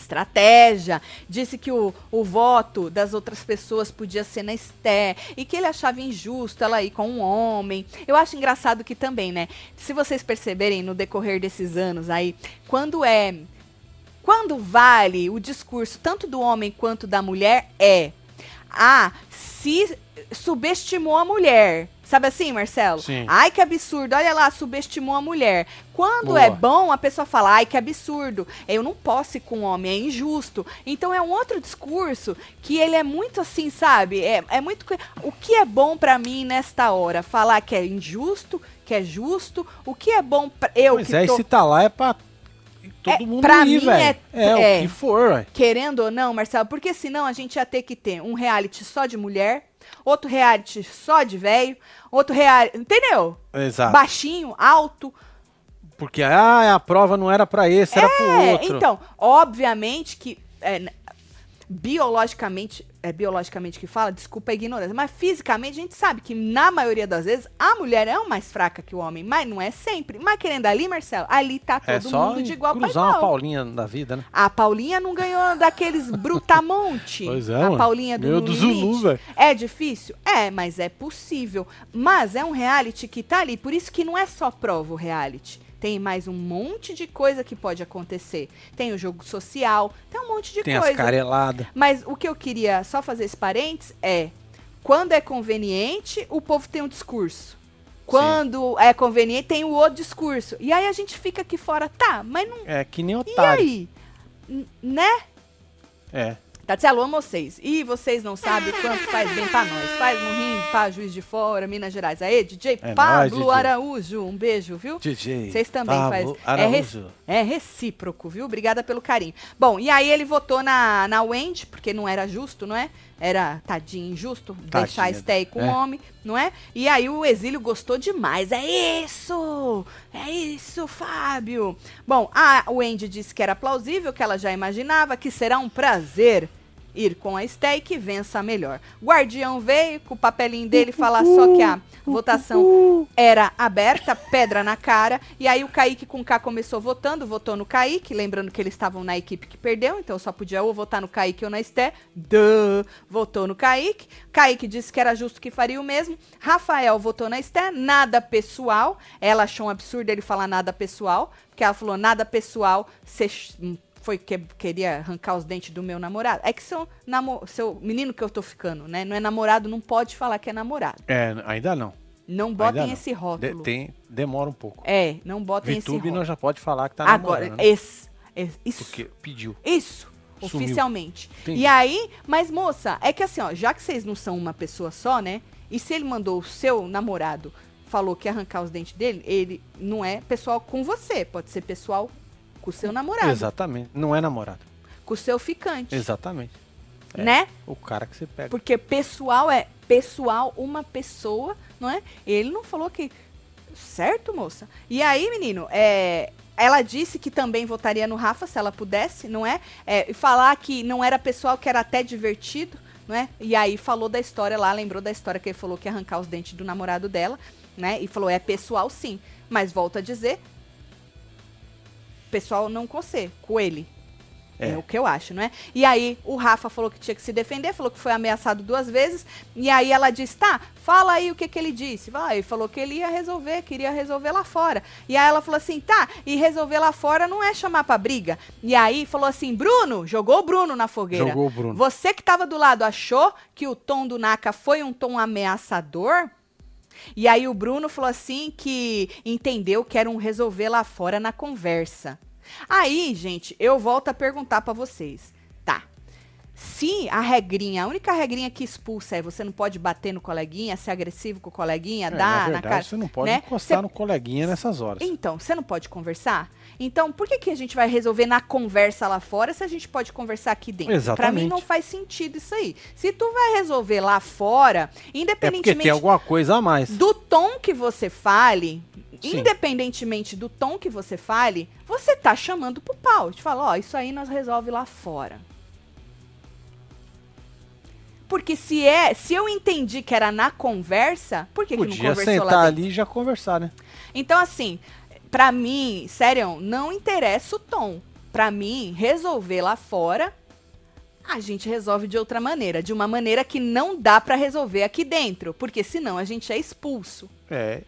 Estratégia. Disse que o, o voto das outras pessoas podia ser na Esté e que ele achava injusto ela ir com um homem. Eu acho engraçado que também, né? Se vocês perceberem no decorrer desses anos aí, quando é. Quando vale o discurso tanto do homem quanto da mulher é. Ah, se subestimou a mulher. Sabe assim, Marcelo? Sim. Ai, que absurdo. Olha lá, subestimou a mulher. Quando Boa. é bom, a pessoa fala, ai, que absurdo. Eu não posso ir com um homem, é injusto. Então é um outro discurso que ele é muito assim, sabe? É, é muito. O que é bom pra mim nesta hora? Falar que é injusto, que é justo. O que é bom pra eu Pois que é, tô e se tá lá é pra todo É, mundo pra ir, mim é- É, é. o que for, velho. Querendo ou não, Marcelo, porque senão a gente ia ter que ter um reality só de mulher, outro reality só de velho, outro reality. Entendeu? Exato. Baixinho, alto. Porque ah, a prova não era pra esse, era pro É, outro. então, obviamente que é, biologicamente, é biologicamente que fala, desculpa a ignorância, mas fisicamente a gente sabe que na maioria das vezes a mulher é mais fraca que o homem, mas não é sempre. Mas querendo ali, Marcelo, ali tá é todo só mundo de igual para igual. paulinha da vida, né? A Paulinha não ganhou daqueles brutamonte. Pois é, a mano. Paulinha do No do. Zulu, velho. É difícil? É, mas é possível. Mas é um reality que tá ali. Por isso que não é só prova o reality. Tem mais um monte de coisa que pode acontecer. Tem o jogo social, tem um monte de Tem coisa. as careladas. Mas o que eu queria só fazer esse parênteses é: quando é conveniente, o povo tem um discurso. Quando é conveniente, tem o outro discurso. E aí a gente fica aqui fora, tá, mas não. É que nem E otário. aí? N- Né? É. Tatielo, amo vocês. E vocês não sabem o quanto faz bem pra nós. Faz morrinho pra Juiz de Fora, Minas Gerais. Aê, DJ É Pablo nóis, DJ. Araújo. Um beijo, viu? DJ. Vocês também Pablo fazem. É, Araújo. é recíproco, viu? Obrigada pelo carinho. Bom, e aí ele votou na, na Wendy, porque não era justo, não é? Era tadinho injusto deixar a Tadinha. Stay com o É. homem, não é? E aí o exílio gostou demais. É isso! É isso, Fábio! Bom, a Wendy disse que era plausível, que ela já imaginava que será um prazer ir com a Stay que vença melhor. Guardião veio com o papelinho dele falar só que a votação era aberta, pedra na cara. E aí o Kaique com K começou votando, votou no Kaique, lembrando que eles estavam na equipe que perdeu, então só podia ou votar no Kaique ou na Esté. Duh, votou no Kaique. Kaique disse que era justo que faria o mesmo. Rafael votou na Esté, nada pessoal. Ela achou um absurdo ele falar nada pessoal, porque ela falou nada pessoal, ch- foi que queria arrancar os dentes do meu namorado. É que seu, namo, seu menino que eu tô ficando, né? Não é namorado, não pode falar que é namorado. É, ainda não. Não botem não. esse rótulo. De- tem, demora um pouco. É, não botem esse VTube rótulo. não já pode falar que tá Agora, namorando, né? esse, esse- isso. Porque pediu. Isso, Sumiu. oficialmente. Entendi. E aí, mas moça, é que assim, ó, já que vocês não são uma pessoa só, né? E se ele mandou o seu namorado, falou que ia arrancar os dentes dele, ele não é pessoal com você, pode ser pessoal com o seu namorado, Exatamente. Não é namorado. com o seu ficante. Exatamente. né? O cara que você pega. Porque pessoal é pessoal, uma pessoa, não é? Ele não falou que. Certo, moça? E aí, menino, é. Ela disse que também votaria no Rafa se ela pudesse, não é? é e falar que não era pessoal, que era até divertido, não é? E aí falou da história lá, lembrou da história que ele falou que ia arrancar os dentes do namorado dela, né? E falou, é pessoal sim. Mas volta a dizer, pessoal não com você, com ele. É. é. o que eu acho, não é? E aí o Rafa falou que tinha que se defender, falou que foi ameaçado duas vezes. E aí ela disse: tá, fala aí o que, que ele disse. Vai, ele falou que ele ia resolver, queria resolver lá fora. E aí ela falou assim: tá, e resolver lá fora não é chamar pra briga. E aí falou assim: Bruno, jogou o Bruno na fogueira. Jogou o Bruno. Você que tava do lado achou que o tom do Naka foi um tom ameaçador? E aí o Bruno falou assim que entendeu que era um resolver lá fora na conversa. Aí, gente, eu volto a perguntar para vocês. Tá. Se a regrinha, a única regrinha que expulsa é você não pode bater no coleguinha, ser agressivo com o coleguinha, é, dar na, verdade, na cara. Você não pode né? encostar cê... no coleguinha nessas horas. Então, você não pode conversar? Então, por que, que a gente vai resolver na conversa lá fora se a gente pode conversar aqui dentro? Exatamente. Pra mim não faz sentido isso aí. Se tu vai resolver lá fora, independentemente. É porque tem alguma coisa a mais. Do tom que você fale, Sim. independentemente do tom que você fale, você tá chamando pro pau. Te fala, ó, oh, isso aí nós resolve lá fora. Porque se é, se eu entendi que era na conversa, por que, Podia que não conversou sentar lá ali e já conversar, né? Então assim, para mim, sério, não interessa o tom. Para mim, resolver lá fora, a gente resolve de outra maneira, de uma maneira que não dá para resolver aqui dentro, porque senão a gente é expulso. É,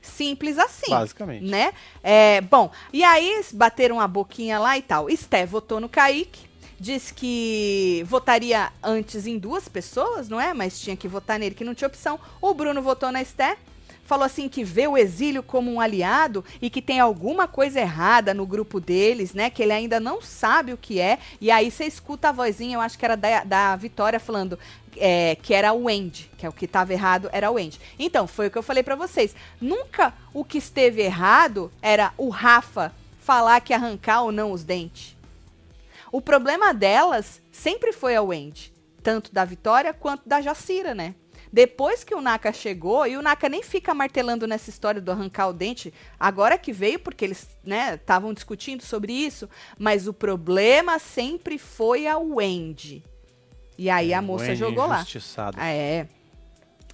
Simples assim. Basicamente. Né? É, bom, e aí bateram a boquinha lá e tal. Esté votou no Kaique, disse que votaria antes em duas pessoas, não é? Mas tinha que votar nele, que não tinha opção. O Bruno votou na Esté. Falou assim que vê o exílio como um aliado e que tem alguma coisa errada no grupo deles, né? Que ele ainda não sabe o que é. E aí você escuta a vozinha, eu acho que era da, da Vitória falando: é, que era o end, que é o que estava errado, era o end. Então, foi o que eu falei para vocês. Nunca o que esteve errado era o Rafa falar que arrancar ou não os dentes. O problema delas sempre foi a Wendy, tanto da Vitória quanto da Jacira, né? Depois que o Naka chegou, e o Naka nem fica martelando nessa história do arrancar o dente, agora que veio, porque eles estavam né, discutindo sobre isso, mas o problema sempre foi a Wendy. E aí é, a moça jogou lá. Ah, é.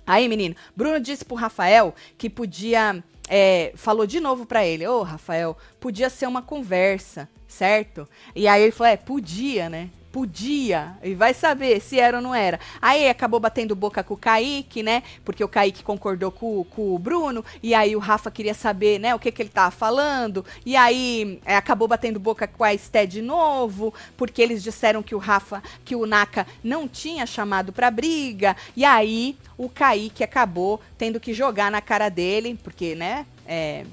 Aí, menino, Bruno disse pro Rafael que podia. É, falou de novo para ele: Ô, oh, Rafael, podia ser uma conversa, certo? E aí ele falou: É, podia, né? Podia, e vai saber se era ou não era. Aí acabou batendo boca com o Kaique, né? Porque o Kaique concordou com, com o Bruno, e aí o Rafa queria saber, né, o que, que ele tava falando. E aí é, acabou batendo boca com a Esté de novo, porque eles disseram que o Rafa, que o Naka não tinha chamado pra briga. E aí o Kaique acabou tendo que jogar na cara dele, porque, né? É,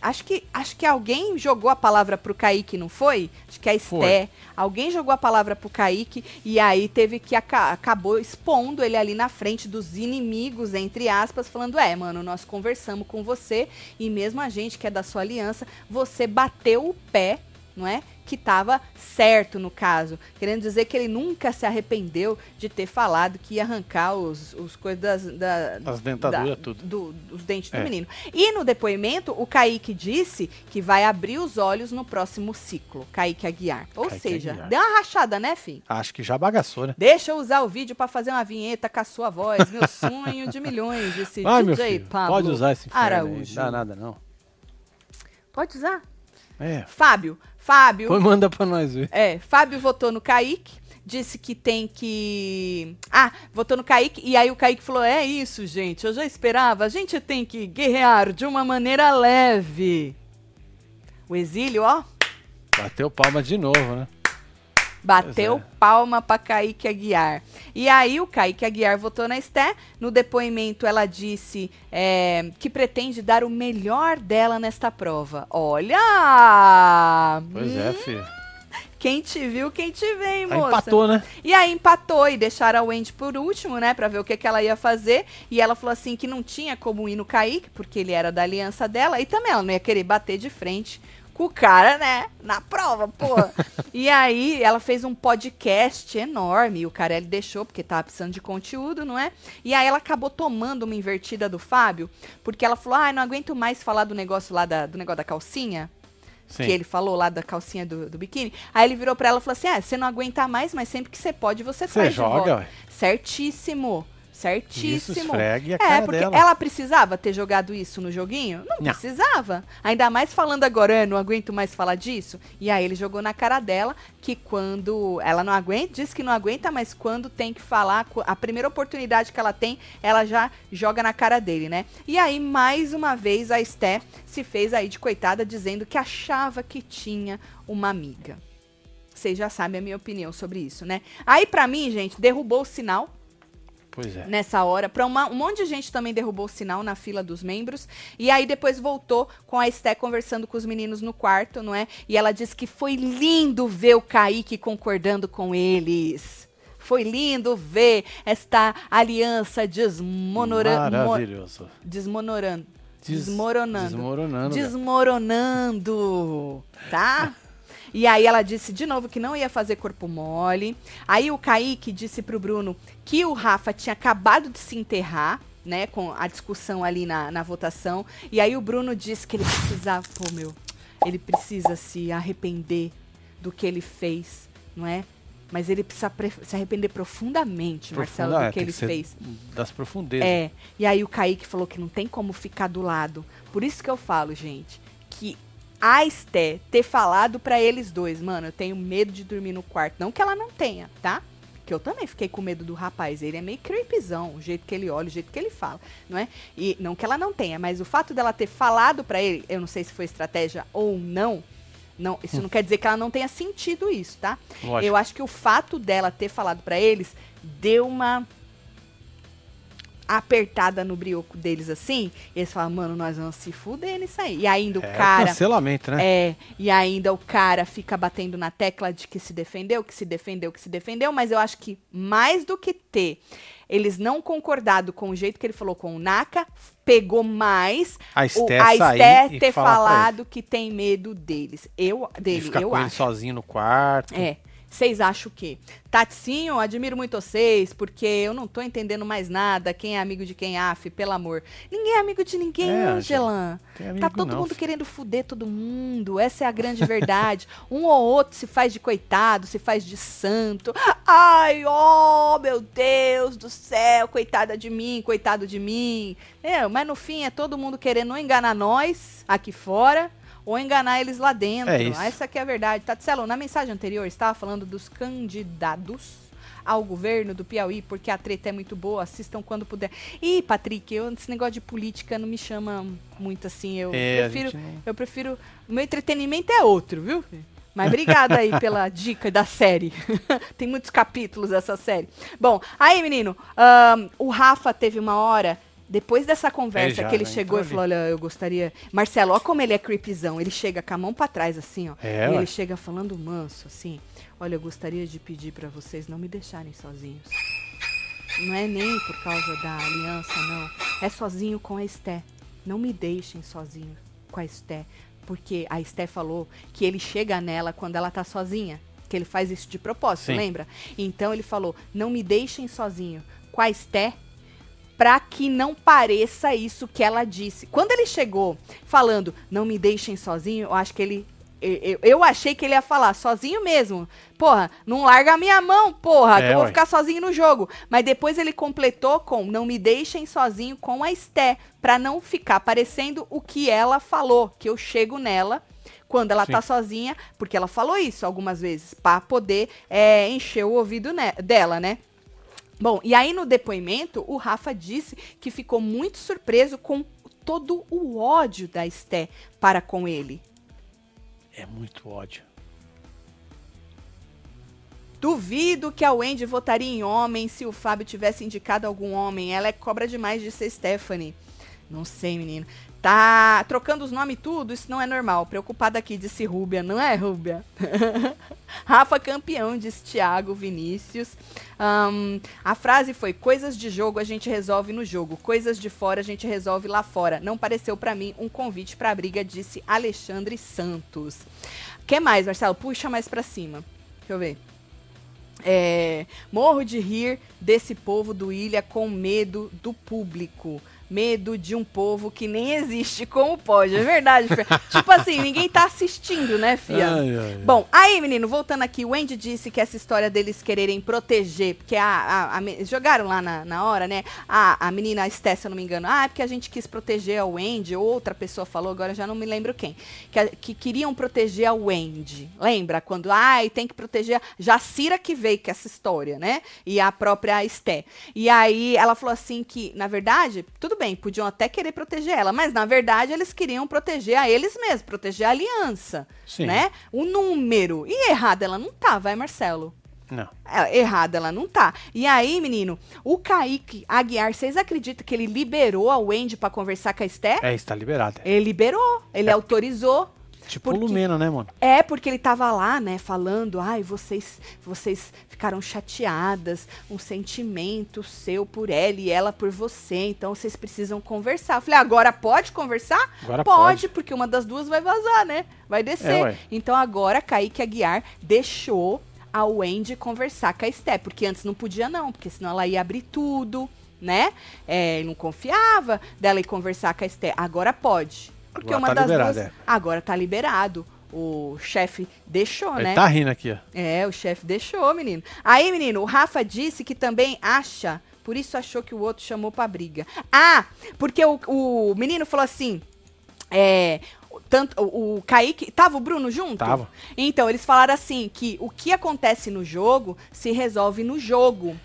Acho que, acho que alguém jogou a palavra pro Kaique, não foi? Acho que é a Esté. Alguém jogou a palavra pro Kaique e aí teve que aca acabou expondo ele ali na frente dos inimigos, entre aspas, falando: É, mano, nós conversamos com você e mesmo a gente que é da sua aliança, você bateu o pé, não é? que estava certo no caso. Querendo dizer que ele nunca se arrependeu de ter falado que ia arrancar os, os coisas das, da, As dentaduras, tudo. Do, dos dentes é. do menino. E no depoimento, o Kaique disse que vai abrir os olhos no próximo ciclo. Kaique Aguiar. Ou Kaique seja, Aguiar. deu uma rachada, né, filho? Acho que já bagaçou, né? Deixa eu usar o vídeo para fazer uma vinheta com a sua voz. Meu sonho de milhões, disse Vai, DJ Pablo Pode usar esse Araújo. Não dá nada, não. Pode usar. É. Fábio, Fábio. Põe, manda pra nós ver. É, Fábio votou no Kaique, disse que tem que. Ah, votou no Kaique, e aí o Kaique falou: é isso, gente, eu já esperava, a gente tem que guerrear de uma maneira leve. O exílio, ó. Bateu palma de novo, né? Bateu é. palma para Kaique Aguiar. E aí o Kaique Aguiar votou na Esté. No depoimento ela disse é, que pretende dar o melhor dela nesta prova. Olha! Pois é, hum, é, filho. Quem te viu, quem te vem, moça. empatou, né? E aí empatou e deixaram a Wendy por último, né? Pra ver o que, que ela ia fazer. E ela falou assim que não tinha como ir no Kaique, porque ele era da aliança dela. E também ela não ia querer bater de frente com o cara, né? Na prova, pô. e aí ela fez um podcast enorme. E o Carelli deixou, porque tava precisando de conteúdo, não é? E aí ela acabou tomando uma invertida do Fábio, porque ela falou: ah, não aguento mais falar do negócio lá da, do negócio da calcinha. Sim. Que ele falou lá da calcinha do, do biquíni. Aí ele virou pra ela e falou assim: Ah, você não aguenta mais, mas sempre que você pode, você, Você de joga, volta. Certíssimo. Isso a É, cara porque dela. ela precisava ter jogado isso no joguinho? Não, Não. precisava. Ainda mais falando agora, "Ah, não aguento mais falar disso. E aí ele jogou na cara dela que quando ela não aguenta, diz que não aguenta, mas quando tem que falar, a primeira oportunidade que ela tem, ela já joga na cara dele, né? E aí, mais uma vez, a Esté se fez aí de coitada, dizendo que achava que tinha uma amiga. Vocês já sabem a minha opinião sobre isso, né? Aí, pra mim, gente, derrubou o sinal Pois é. nessa hora. Pra uma- um monte de gente também derrubou o sinal na fila dos membros. E aí depois voltou com a Esté conversando com os meninos no quarto, não é? E ela disse que foi lindo ver o Kaique concordando com eles. Foi lindo ver esta aliança desmonorando. Maravilhoso. Desmonorando. Des- Desmoronando. Desmoronando. Desmoronando, tá? E aí ela disse de novo que não ia fazer corpo mole. Aí o Kaique disse pro Bruno que o Rafa tinha acabado de se enterrar, né? Com a discussão ali na, na votação. E aí o Bruno disse que ele precisava, pô, meu, ele precisa se arrepender do que ele fez, não é? Mas ele precisa pre- se arrepender profundamente, Marcelo, Profunda- é, do que tem ele ser fez. Das profundezas. É, e aí o Kaique falou que não tem como ficar do lado. Por isso que eu falo, gente, que a Esté ter falado pra eles dois, mano, eu tenho medo de dormir no quarto. Não que ela não tenha, tá? Que eu também fiquei com medo do rapaz. Ele é meio creepyzão, o jeito que ele olha, o jeito que ele fala, não é? E não que ela não tenha, mas o fato dela ter falado pra ele, eu não sei se foi estratégia ou não, não, isso não quer dizer que ela não tenha sentido isso, tá? Lógico. Eu acho que o fato dela ter falado pra eles deu uma apertada no brioco deles assim, e eles falam, mano, nós vamos se fuder nisso aí. E ainda o É, cara. cancelamento, né? É, e ainda o cara fica batendo na tecla de que se defendeu, que se defendeu, que se defendeu, mas eu acho que mais do que ter eles não concordado com o jeito que ele falou com o Naka, pegou mais A o, Esté a Esté ter falado que tem medo deles. Eu, ele. dele, De ficar eu com ele acho. sozinho no quarto. É. Vocês acham o quê? Tatinho, admiro muito vocês, porque eu não tô entendendo mais nada. Quem é amigo de quem, af, pelo amor. Ninguém é amigo de ninguém, É, Angela. Tem amigo Tá todo não, mundo querendo fuder todo mundo. Essa é a grande verdade. um ou outro se faz de coitado, se faz de santo. Ai, oh, meu Deus do céu, coitada de mim, coitado de mim. É, mas no fim é todo mundo querendo enganar nós aqui fora ou enganar eles lá dentro. É isso. Essa que é a verdade. Tatselo, na mensagem anterior estava falando dos candidatos ao governo do Piauí, porque a treta é muito boa, assistam quando puder. Ih, Patrick, eu, esse negócio de política não me chama muito assim. Eu É, prefiro. não- Eu prefiro. O meu entretenimento é outro, viu? Mas obrigada aí pela dica da série. Tem muitos capítulos essa série. Bom, aí, menino, ahn, o Rafa teve uma hora. Depois dessa conversa já, que ele né? chegou e Entrou falou: Olha, eu gostaria. Marcelo, olha como ele é creepzão. Ele chega com a mão pra trás, assim, ó. É, e ué. ele chega falando manso, assim. Olha, eu gostaria de pedir pra vocês não me deixarem sozinhos. Não é nem por causa da aliança, não. É sozinho com a Esté. Não me deixem sozinho com a Esté. Porque a Esté falou que ele chega nela quando ela tá sozinha. Que ele faz isso de propósito, Sim. lembra? Então ele falou: não me deixem sozinho com a Esté pra que não pareça isso que ela disse. Quando ele chegou falando, não me deixem sozinho, eu acho que ele. Eu, eu- achei que ele ia falar sozinho mesmo. Porra, não larga a minha mão, porra, que É, eu vou ué. ficar sozinho no jogo. Mas depois ele completou com não me deixem sozinho com a Esté, pra não ficar parecendo o que ela falou, que eu chego nela quando ela Sim. tá sozinha, porque ela falou isso algumas vezes, pra poder é, encher o ouvido dela, né? Bom, e aí no depoimento, o Rafa disse que ficou muito surpreso com todo o ódio da Esté para com ele. É muito ódio. Duvido que a Wendy votaria em homem se o Fábio tivesse indicado algum homem. Ela é cobra demais de ser Stephanie. Não sei, menino. Tá trocando os nomes tudo, isso não é normal. Preocupada aqui, disse Rúbia, não é, Rúbia? Rafa campeão, disse Thiago Vinícius. Um, a frase foi: coisas de jogo a gente resolve no jogo, coisas de fora a gente resolve lá fora. Não pareceu para mim um convite pra briga, disse Alexandre Santos. que mais, Marcelo? Puxa mais pra cima. Deixa eu ver. É, morro de rir desse povo do Ilha com medo do público medo de um povo que nem existe. Como pode? É verdade, Fia. tipo assim, ninguém tá assistindo, né, Fia? Ai, ai. Bom, aí, menino, voltando aqui, o Andy disse que essa história deles quererem proteger, porque a, a, a jogaram lá na, na hora, né? A, a menina a Esté, se eu não me engano, ah, é porque a gente quis proteger a Wendy, outra pessoa falou, agora já não me lembro quem, que, que queriam proteger a Wendy. Lembra? Quando, ai, ah, tem que proteger. Jacira que veio com essa história, né? E a própria Esté. E aí ela falou assim que, na verdade, tudo bem, podiam até querer proteger ela, mas na verdade eles queriam proteger a eles mesmos, proteger a aliança, Sim. né? O número. E errada ela não tá, vai, Marcelo? Não. É, errada ela não tá. E aí, menino, o Kaique Aguiar, vocês acreditam que ele liberou a Wendy para conversar com a Esther? É, está liberada. Ele liberou, ele é. autorizou. Tipo porque, Lumena, né, mano? É, porque ele tava lá, né, falando, ai, vocês, vocês ficaram chateadas, um sentimento seu por ela e ela por você, então vocês precisam conversar. Eu falei, agora pode conversar? Agora pode, pode, porque uma das duas vai vazar, né? Vai descer. É, então agora Kaique Aguiar deixou a Wendy conversar com a Esté, porque antes não podia não, porque senão ela ia abrir tudo, né? É, não confiava dela ir conversar com a Esté. Agora pode. Porque agora uma tá das duas. É. Agora tá liberado. O chefe deixou, Ele né? tá rindo aqui, ó. É, o chefe deixou, menino. Aí, menino, o Rafa disse que também acha. Por isso achou que o outro chamou pra briga. Ah, porque o, o menino falou assim. É, tanto o, o Kaique. Tava o Bruno junto? Tava. Então, eles falaram assim: que o que acontece no jogo se resolve no jogo.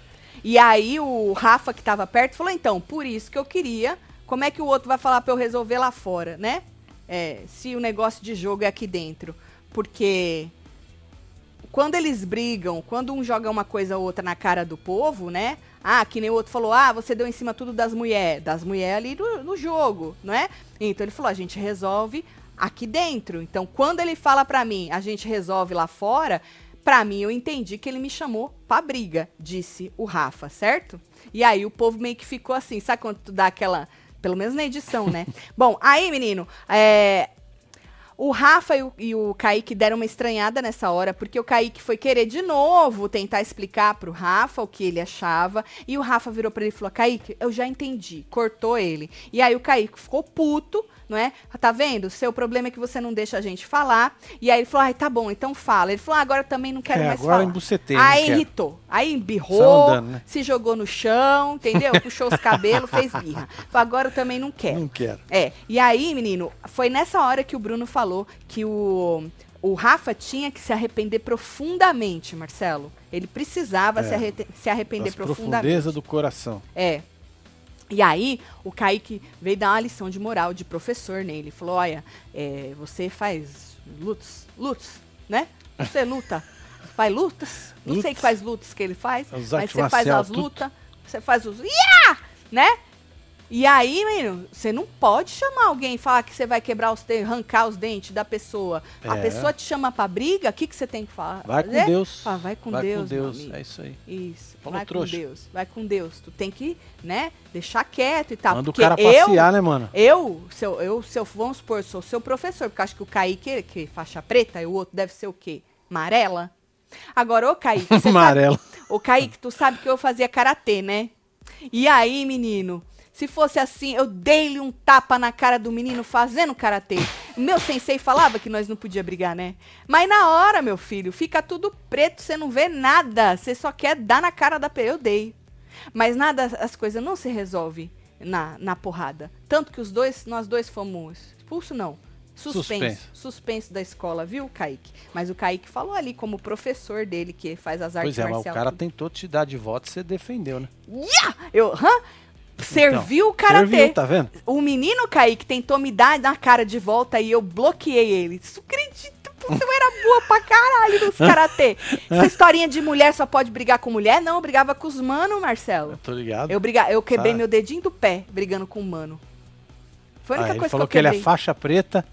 E aí o Rafa, que tava perto, falou: então, por isso que eu queria como é que o outro vai falar para eu resolver lá fora, né? É, se o negócio de jogo é aqui dentro. Porque quando eles brigam, quando um joga uma coisa ou outra na cara do povo, né? Ah, que nem o outro falou, ah, você deu em cima tudo das mulheres, das mulheres ali no, no jogo, não é? Então ele falou, a gente resolve aqui dentro. Então quando ele fala pra mim, a gente resolve lá fora, pra mim eu entendi que ele me chamou pra briga, disse o Rafa, certo? E aí o povo meio que ficou assim, sabe quando tu dá aquela pelo menos na edição, né? Bom, aí, menino, é, o Rafa e o, e o Kaique deram uma estranhada nessa hora, porque o Kaique foi querer de novo tentar explicar pro Rafa o que ele achava. E o Rafa virou pra ele e falou: Kaique, eu já entendi. Cortou ele. E aí o Kaique ficou puto não é? Tá vendo? Seu problema é que você não deixa a gente falar. E aí ele falou, ai, tá bom, então fala. Ele falou, ah, agora também não quero é, mais agora falar. Embucetei, aí irritou. Aí embirrou, andando, né? se jogou no chão, entendeu? Puxou os cabelos, fez birra. Falou, agora eu também não quero. Não quero. É. E aí, menino, foi nessa hora que o Bruno falou que o o Rafa tinha que se arrepender profundamente, Marcelo. Ele precisava é, se, se arrepender profundamente. Profundeza do coração. É. E aí, o Kaique veio dar uma lição de moral de professor nele. Ele falou: Olha, é, você faz lutas, lutas, né? Você luta, faz lutas. Não sei que faz lutas que ele faz, mas você faz as lutas, você faz os. Yeah! Né? E aí, menino, você não pode chamar alguém e falar que você vai quebrar os dentes, arrancar os dentes da pessoa. É. A pessoa te chama pra briga, o que, que você tem que falar? Vai com Deus. Ah, vai com vai Deus. Com Deus. É isso aí. Isso. Falou vai trouxa. com Deus. Vai com Deus. Tu tem que, né, deixar quieto e tal. Manda o cara passear, eu, né, mano? Eu, se eu, eu, se eu, vamos supor, sou seu professor, porque acho que o Kaique, que é faixa preta, e o outro deve ser o quê? Amarela? Agora, ô Kaique, Amarela. Sabe, ô Kaique, tu sabe que eu fazia karatê, né? E aí, menino, se fosse assim, eu dei-lhe um tapa na cara do menino fazendo karatê. Meu sensei falava que nós não podia brigar, né? Mas na hora, meu filho, fica tudo preto, você não vê nada. Você só quer dar na cara da. Eu dei. Mas nada, as coisas não se resolvem na, na porrada. Tanto que os dois, nós dois fomos expulsos, não. Suspenso, suspenso. Da escola, viu, Kaique? Mas o Kaique falou ali como professor dele, que faz as artes marciais. Pois é, mas o cara tentou te dar de voto e você defendeu, né? Yeah! Eu, hã? Serviu então, o karatê. Serviu, tá vendo? O menino Kaique tentou me dar na cara de volta e eu bloqueei ele. Isso acredito, puta, eu era boa pra caralho nos karatê. Essa historinha de mulher só pode brigar com mulher? Não, eu brigava com os mano, Marcelo. Eu tô ligado. Eu, briga, eu quebrei Sabe? meu dedinho do pé brigando com o mano. Foi a única Ah, ele coisa falou que que, eu ele quebrei. é faixa preta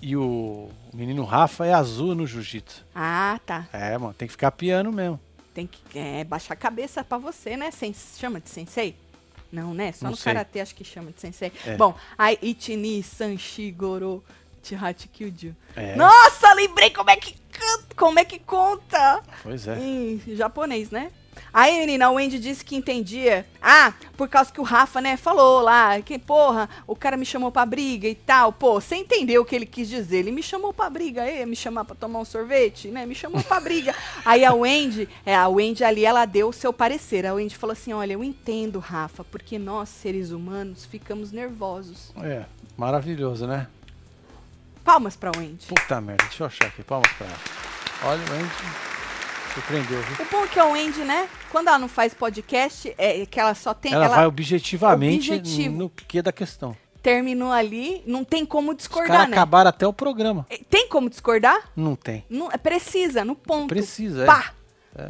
e o menino Rafa é azul no jiu-jitsu. Ah, tá. É, mano, tem que ficar piano mesmo. Tem que é, baixar a cabeça pra você, né? Sen chama de sensei? Não, né? Só Não no sei. karatê acho que chama de sensei. É. Bom, aí Ichini Sanshigoro Chihachi Kyuju. É. Nossa, lembrei como é que canta, como é que conta Pois é. em japonês, né? Aí, menina, o Wendy disse que entendia. Ah, por causa que o Rafa, né, falou lá, que, porra, o cara me chamou pra briga e tal. Pô, você entendeu o que ele quis dizer. Ele me chamou pra briga, aí, me chamar pra tomar um sorvete, né? Me chamou pra briga. Aí a Wendy, é, a Wendy ali, ela deu o seu parecer. A Wendy falou assim: olha, eu entendo, Rafa, porque nós, seres humanos, ficamos nervosos. É, maravilhoso, né? Palmas pra Wendy. Puta merda, deixa eu achar aqui, palmas pra ela. Olha, a gente surpreendeu, viu? O bom é que a Wendy, né, quando ela não faz podcast, é que ela só tem. Ela, vai objetivamente Objetivo. no que da questão. terminou ali, não tem como Os discordar, caras né? acabaram até o programa. Eh, Tem como discordar? Não tem. Não, é precisa, no ponto. Precisa, é. Pá!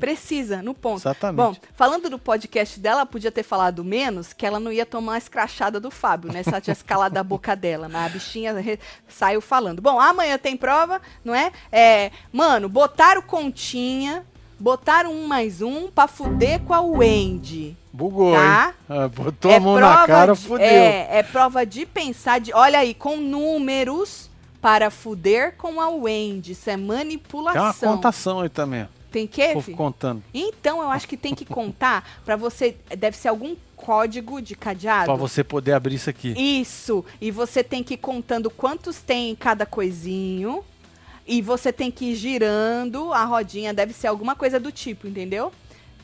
Precisa, no ponto. Exatamente. Bom, falando do podcast dela, ela podia ter falado menos, que ela não ia tomar a escrachada do Fábio, né? Se ela tivesse calado a boca dela, mas a bichinha re- saiu falando. Bom, amanhã tem prova, não é? É, mano, botaram continha, botaram um mais um pra fuder com a Wendy. Bugou, Tá. hein? Ah, botou a mão na cara, de, fodeu. É, é prova de pensar, de, olha aí, com números para fuder com a Wendy. Isso é Tem uma manipulação. contação aí também. Tem que, povo contando. Então, eu acho que tem que contar pra você. Deve ser algum código de cadeado. Pra você poder abrir isso aqui. Isso. E você tem que ir contando quantos tem em cada coisinho. E você tem que ir girando a rodinha. Deve ser alguma coisa do tipo, entendeu?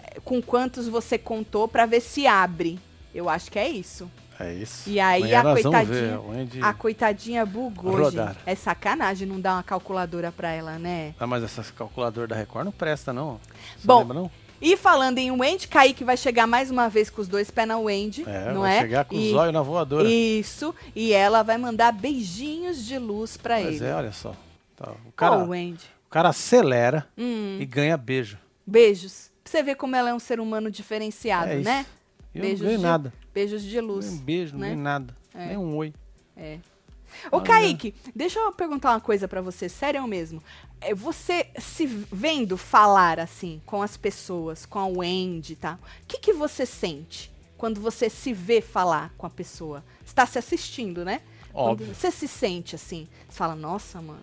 É, Com quantos você contou pra ver se abre. Eu acho que é isso. É isso. E aí Amanhã a coitadinha- ver, o Andy- A coitadinha bugou, Rodar. gente. É sacanagem não dar uma calculadora pra ela, né? Ah, mas essas calculadoras da Record não presta, não. Você Bom, lembra, não? E falando em Wendy, Kaique vai chegar mais uma vez com os dois pés na Wendy, É, não vai é? chegar com e, os olhos na voadora. Isso, e ela vai mandar beijinhos de luz pra Mas ele. é, olha só. Tá, o, cara, Wendy. o cara acelera Hum, e ganha beijo. beijos. Pra você ver como ela é um ser humano diferenciado, é né? Eu Beijos não ganho de nada. Beijos de Nem luz. um beijo, né? nem nada. É. Nem um oi. Ô, Olha. Kaique, deixa eu perguntar uma coisa pra você, sério mesmo. É, Você se vendo falar assim com as pessoas, com a Wendy, tá? O que, que você sente quando você se vê falar com a pessoa? Você tá se assistindo, né? Óbvio. Quando você se sente assim, você fala, nossa, mano,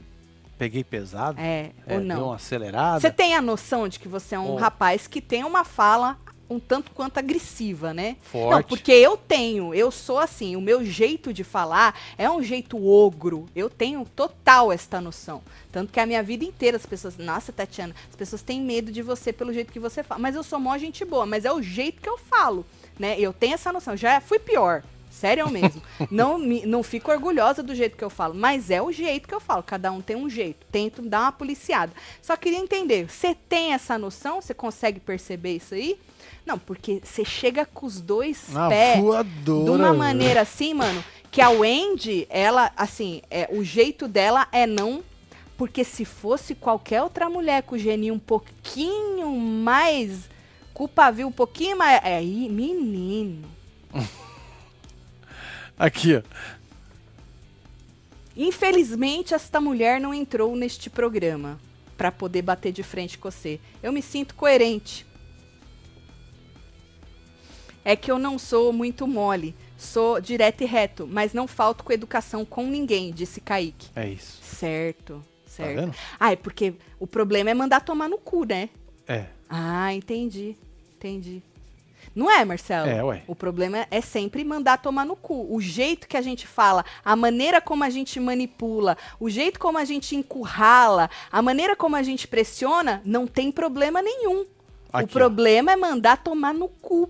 Peguei pesado. é, é, ou Deu não. uma acelerada. Você tem a noção de que você é um Ó. rapaz que tem uma fala um tanto quanto agressiva, né? Forte. Não, porque eu tenho, eu sou assim, o meu jeito de falar é um jeito ogro. Eu tenho total esta noção. Tanto que a minha vida inteira as pessoas, nossa, Tatiana, as pessoas têm medo de você pelo jeito que você fala. Mas eu sou mó gente boa, mas é o jeito que eu falo, né? Eu tenho essa noção. Já fui pior. Sério mesmo. não, me- não fico orgulhosa do jeito que eu falo, mas é o jeito que eu falo. Cada um tem um jeito. Tento dar uma policiada. Só queria entender, você tem essa noção? Você consegue perceber isso aí? Não, porque você chega com os dois Na pés voadora. de uma velho. maneira assim, mano, que a Wendy, ela, assim, é, o jeito dela é não. Porque se fosse qualquer outra mulher com o geninho um pouquinho mais. Com o pavio um pouquinho mais. É aí, menino. Aqui, ó. Infelizmente, esta mulher não entrou neste programa pra poder bater de frente com você. Eu me sinto coerente. É que eu não sou muito mole, sou direto e reto, mas não falto com educação com ninguém, disse Kaique. É isso. Certo, Tá certo. vendo? ah, é porque o problema é mandar tomar no cu, né? É. Ah, entendi. Entendi. Não é, Marcelo? É, ué. O problema é sempre mandar tomar no cu. O jeito que a gente fala, a maneira como a gente manipula, o jeito como a gente encurrala, a maneira como a gente pressiona, não tem problema nenhum. o Aqui, ó. problema é mandar tomar no cu.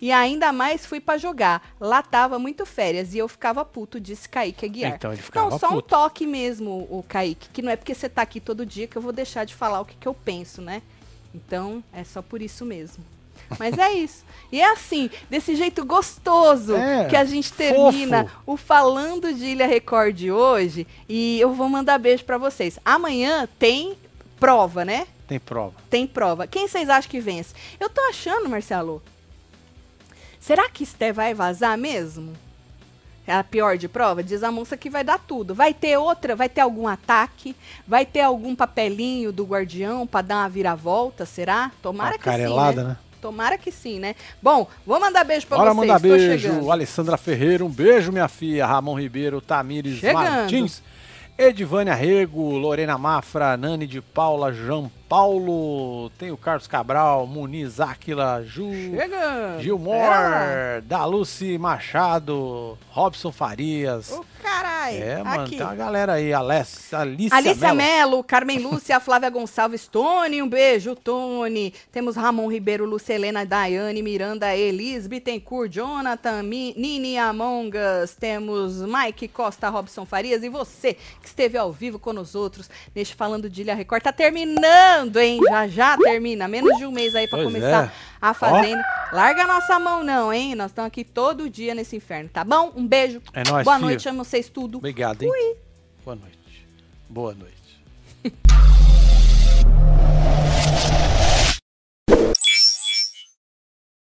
E ainda mais fui pra jogar. Lá tava muito férias e eu ficava puto, disse Kaique Aguiar. Então ele ficava Não, só um puto. toque mesmo, o Kaique, que não é porque você tá aqui todo dia que eu vou deixar de falar o que, que eu penso, né? Então, é só por isso mesmo. Mas é isso. E é assim, desse jeito gostoso É, que a gente termina fofo. o Falando de Ilha Record de hoje. E eu vou mandar beijo pra vocês. Amanhã tem prova, né? Tem prova. Tem prova. Quem vocês acham que vence? Eu tô achando, Marcelo. Será que Esté vai vazar mesmo? É a pior de prova? Diz a moça que vai dar tudo. Vai ter outra, vai ter algum ataque, vai ter algum papelinho do guardião para dar uma viravolta, será? Tomara Uma que sim, né? né? Tomara que sim, né? Bom, vou mandar beijo pra Bora vocês. mandar beijo. chegando. Alessandra Ferreira, um beijo, minha filha. Ramon Ribeiro, Tamires Chegando. Martins, Edivânia Rego, Lorena Mafra, Nani de Paula, João Paulo, tem o Carlos Cabral, Muniz Áquila, Ju, Chegando. Gilmore, Daluce Machado, Robson Farias. Ô, caralho. é, mano, Aqui. tem uma galera aí. Aless, Alicia, Alicia Mello. Mello, Carmen Lúcia, Flávia Gonçalves, Tony, um beijo, Tony. Temos Ramon Ribeiro, Lucelena, Daiane, Miranda, Elis, Bittencourt, Jonathan, Mi, Nini Among Us, temos Mike Costa, Robson Farias e você que esteve ao vivo com os outros neste Falando de Ilha Record. Tá terminando, hein? Já já termina, menos de um mês aí Pois começar é. a Fazenda. Larga a nossa mão não, hein? Nós estamos aqui todo dia nesse inferno, tá bom? Um beijo. É nóis, Boa filho. noite, amo vocês tudo. Obrigado, hein? Boa noite. Boa noite.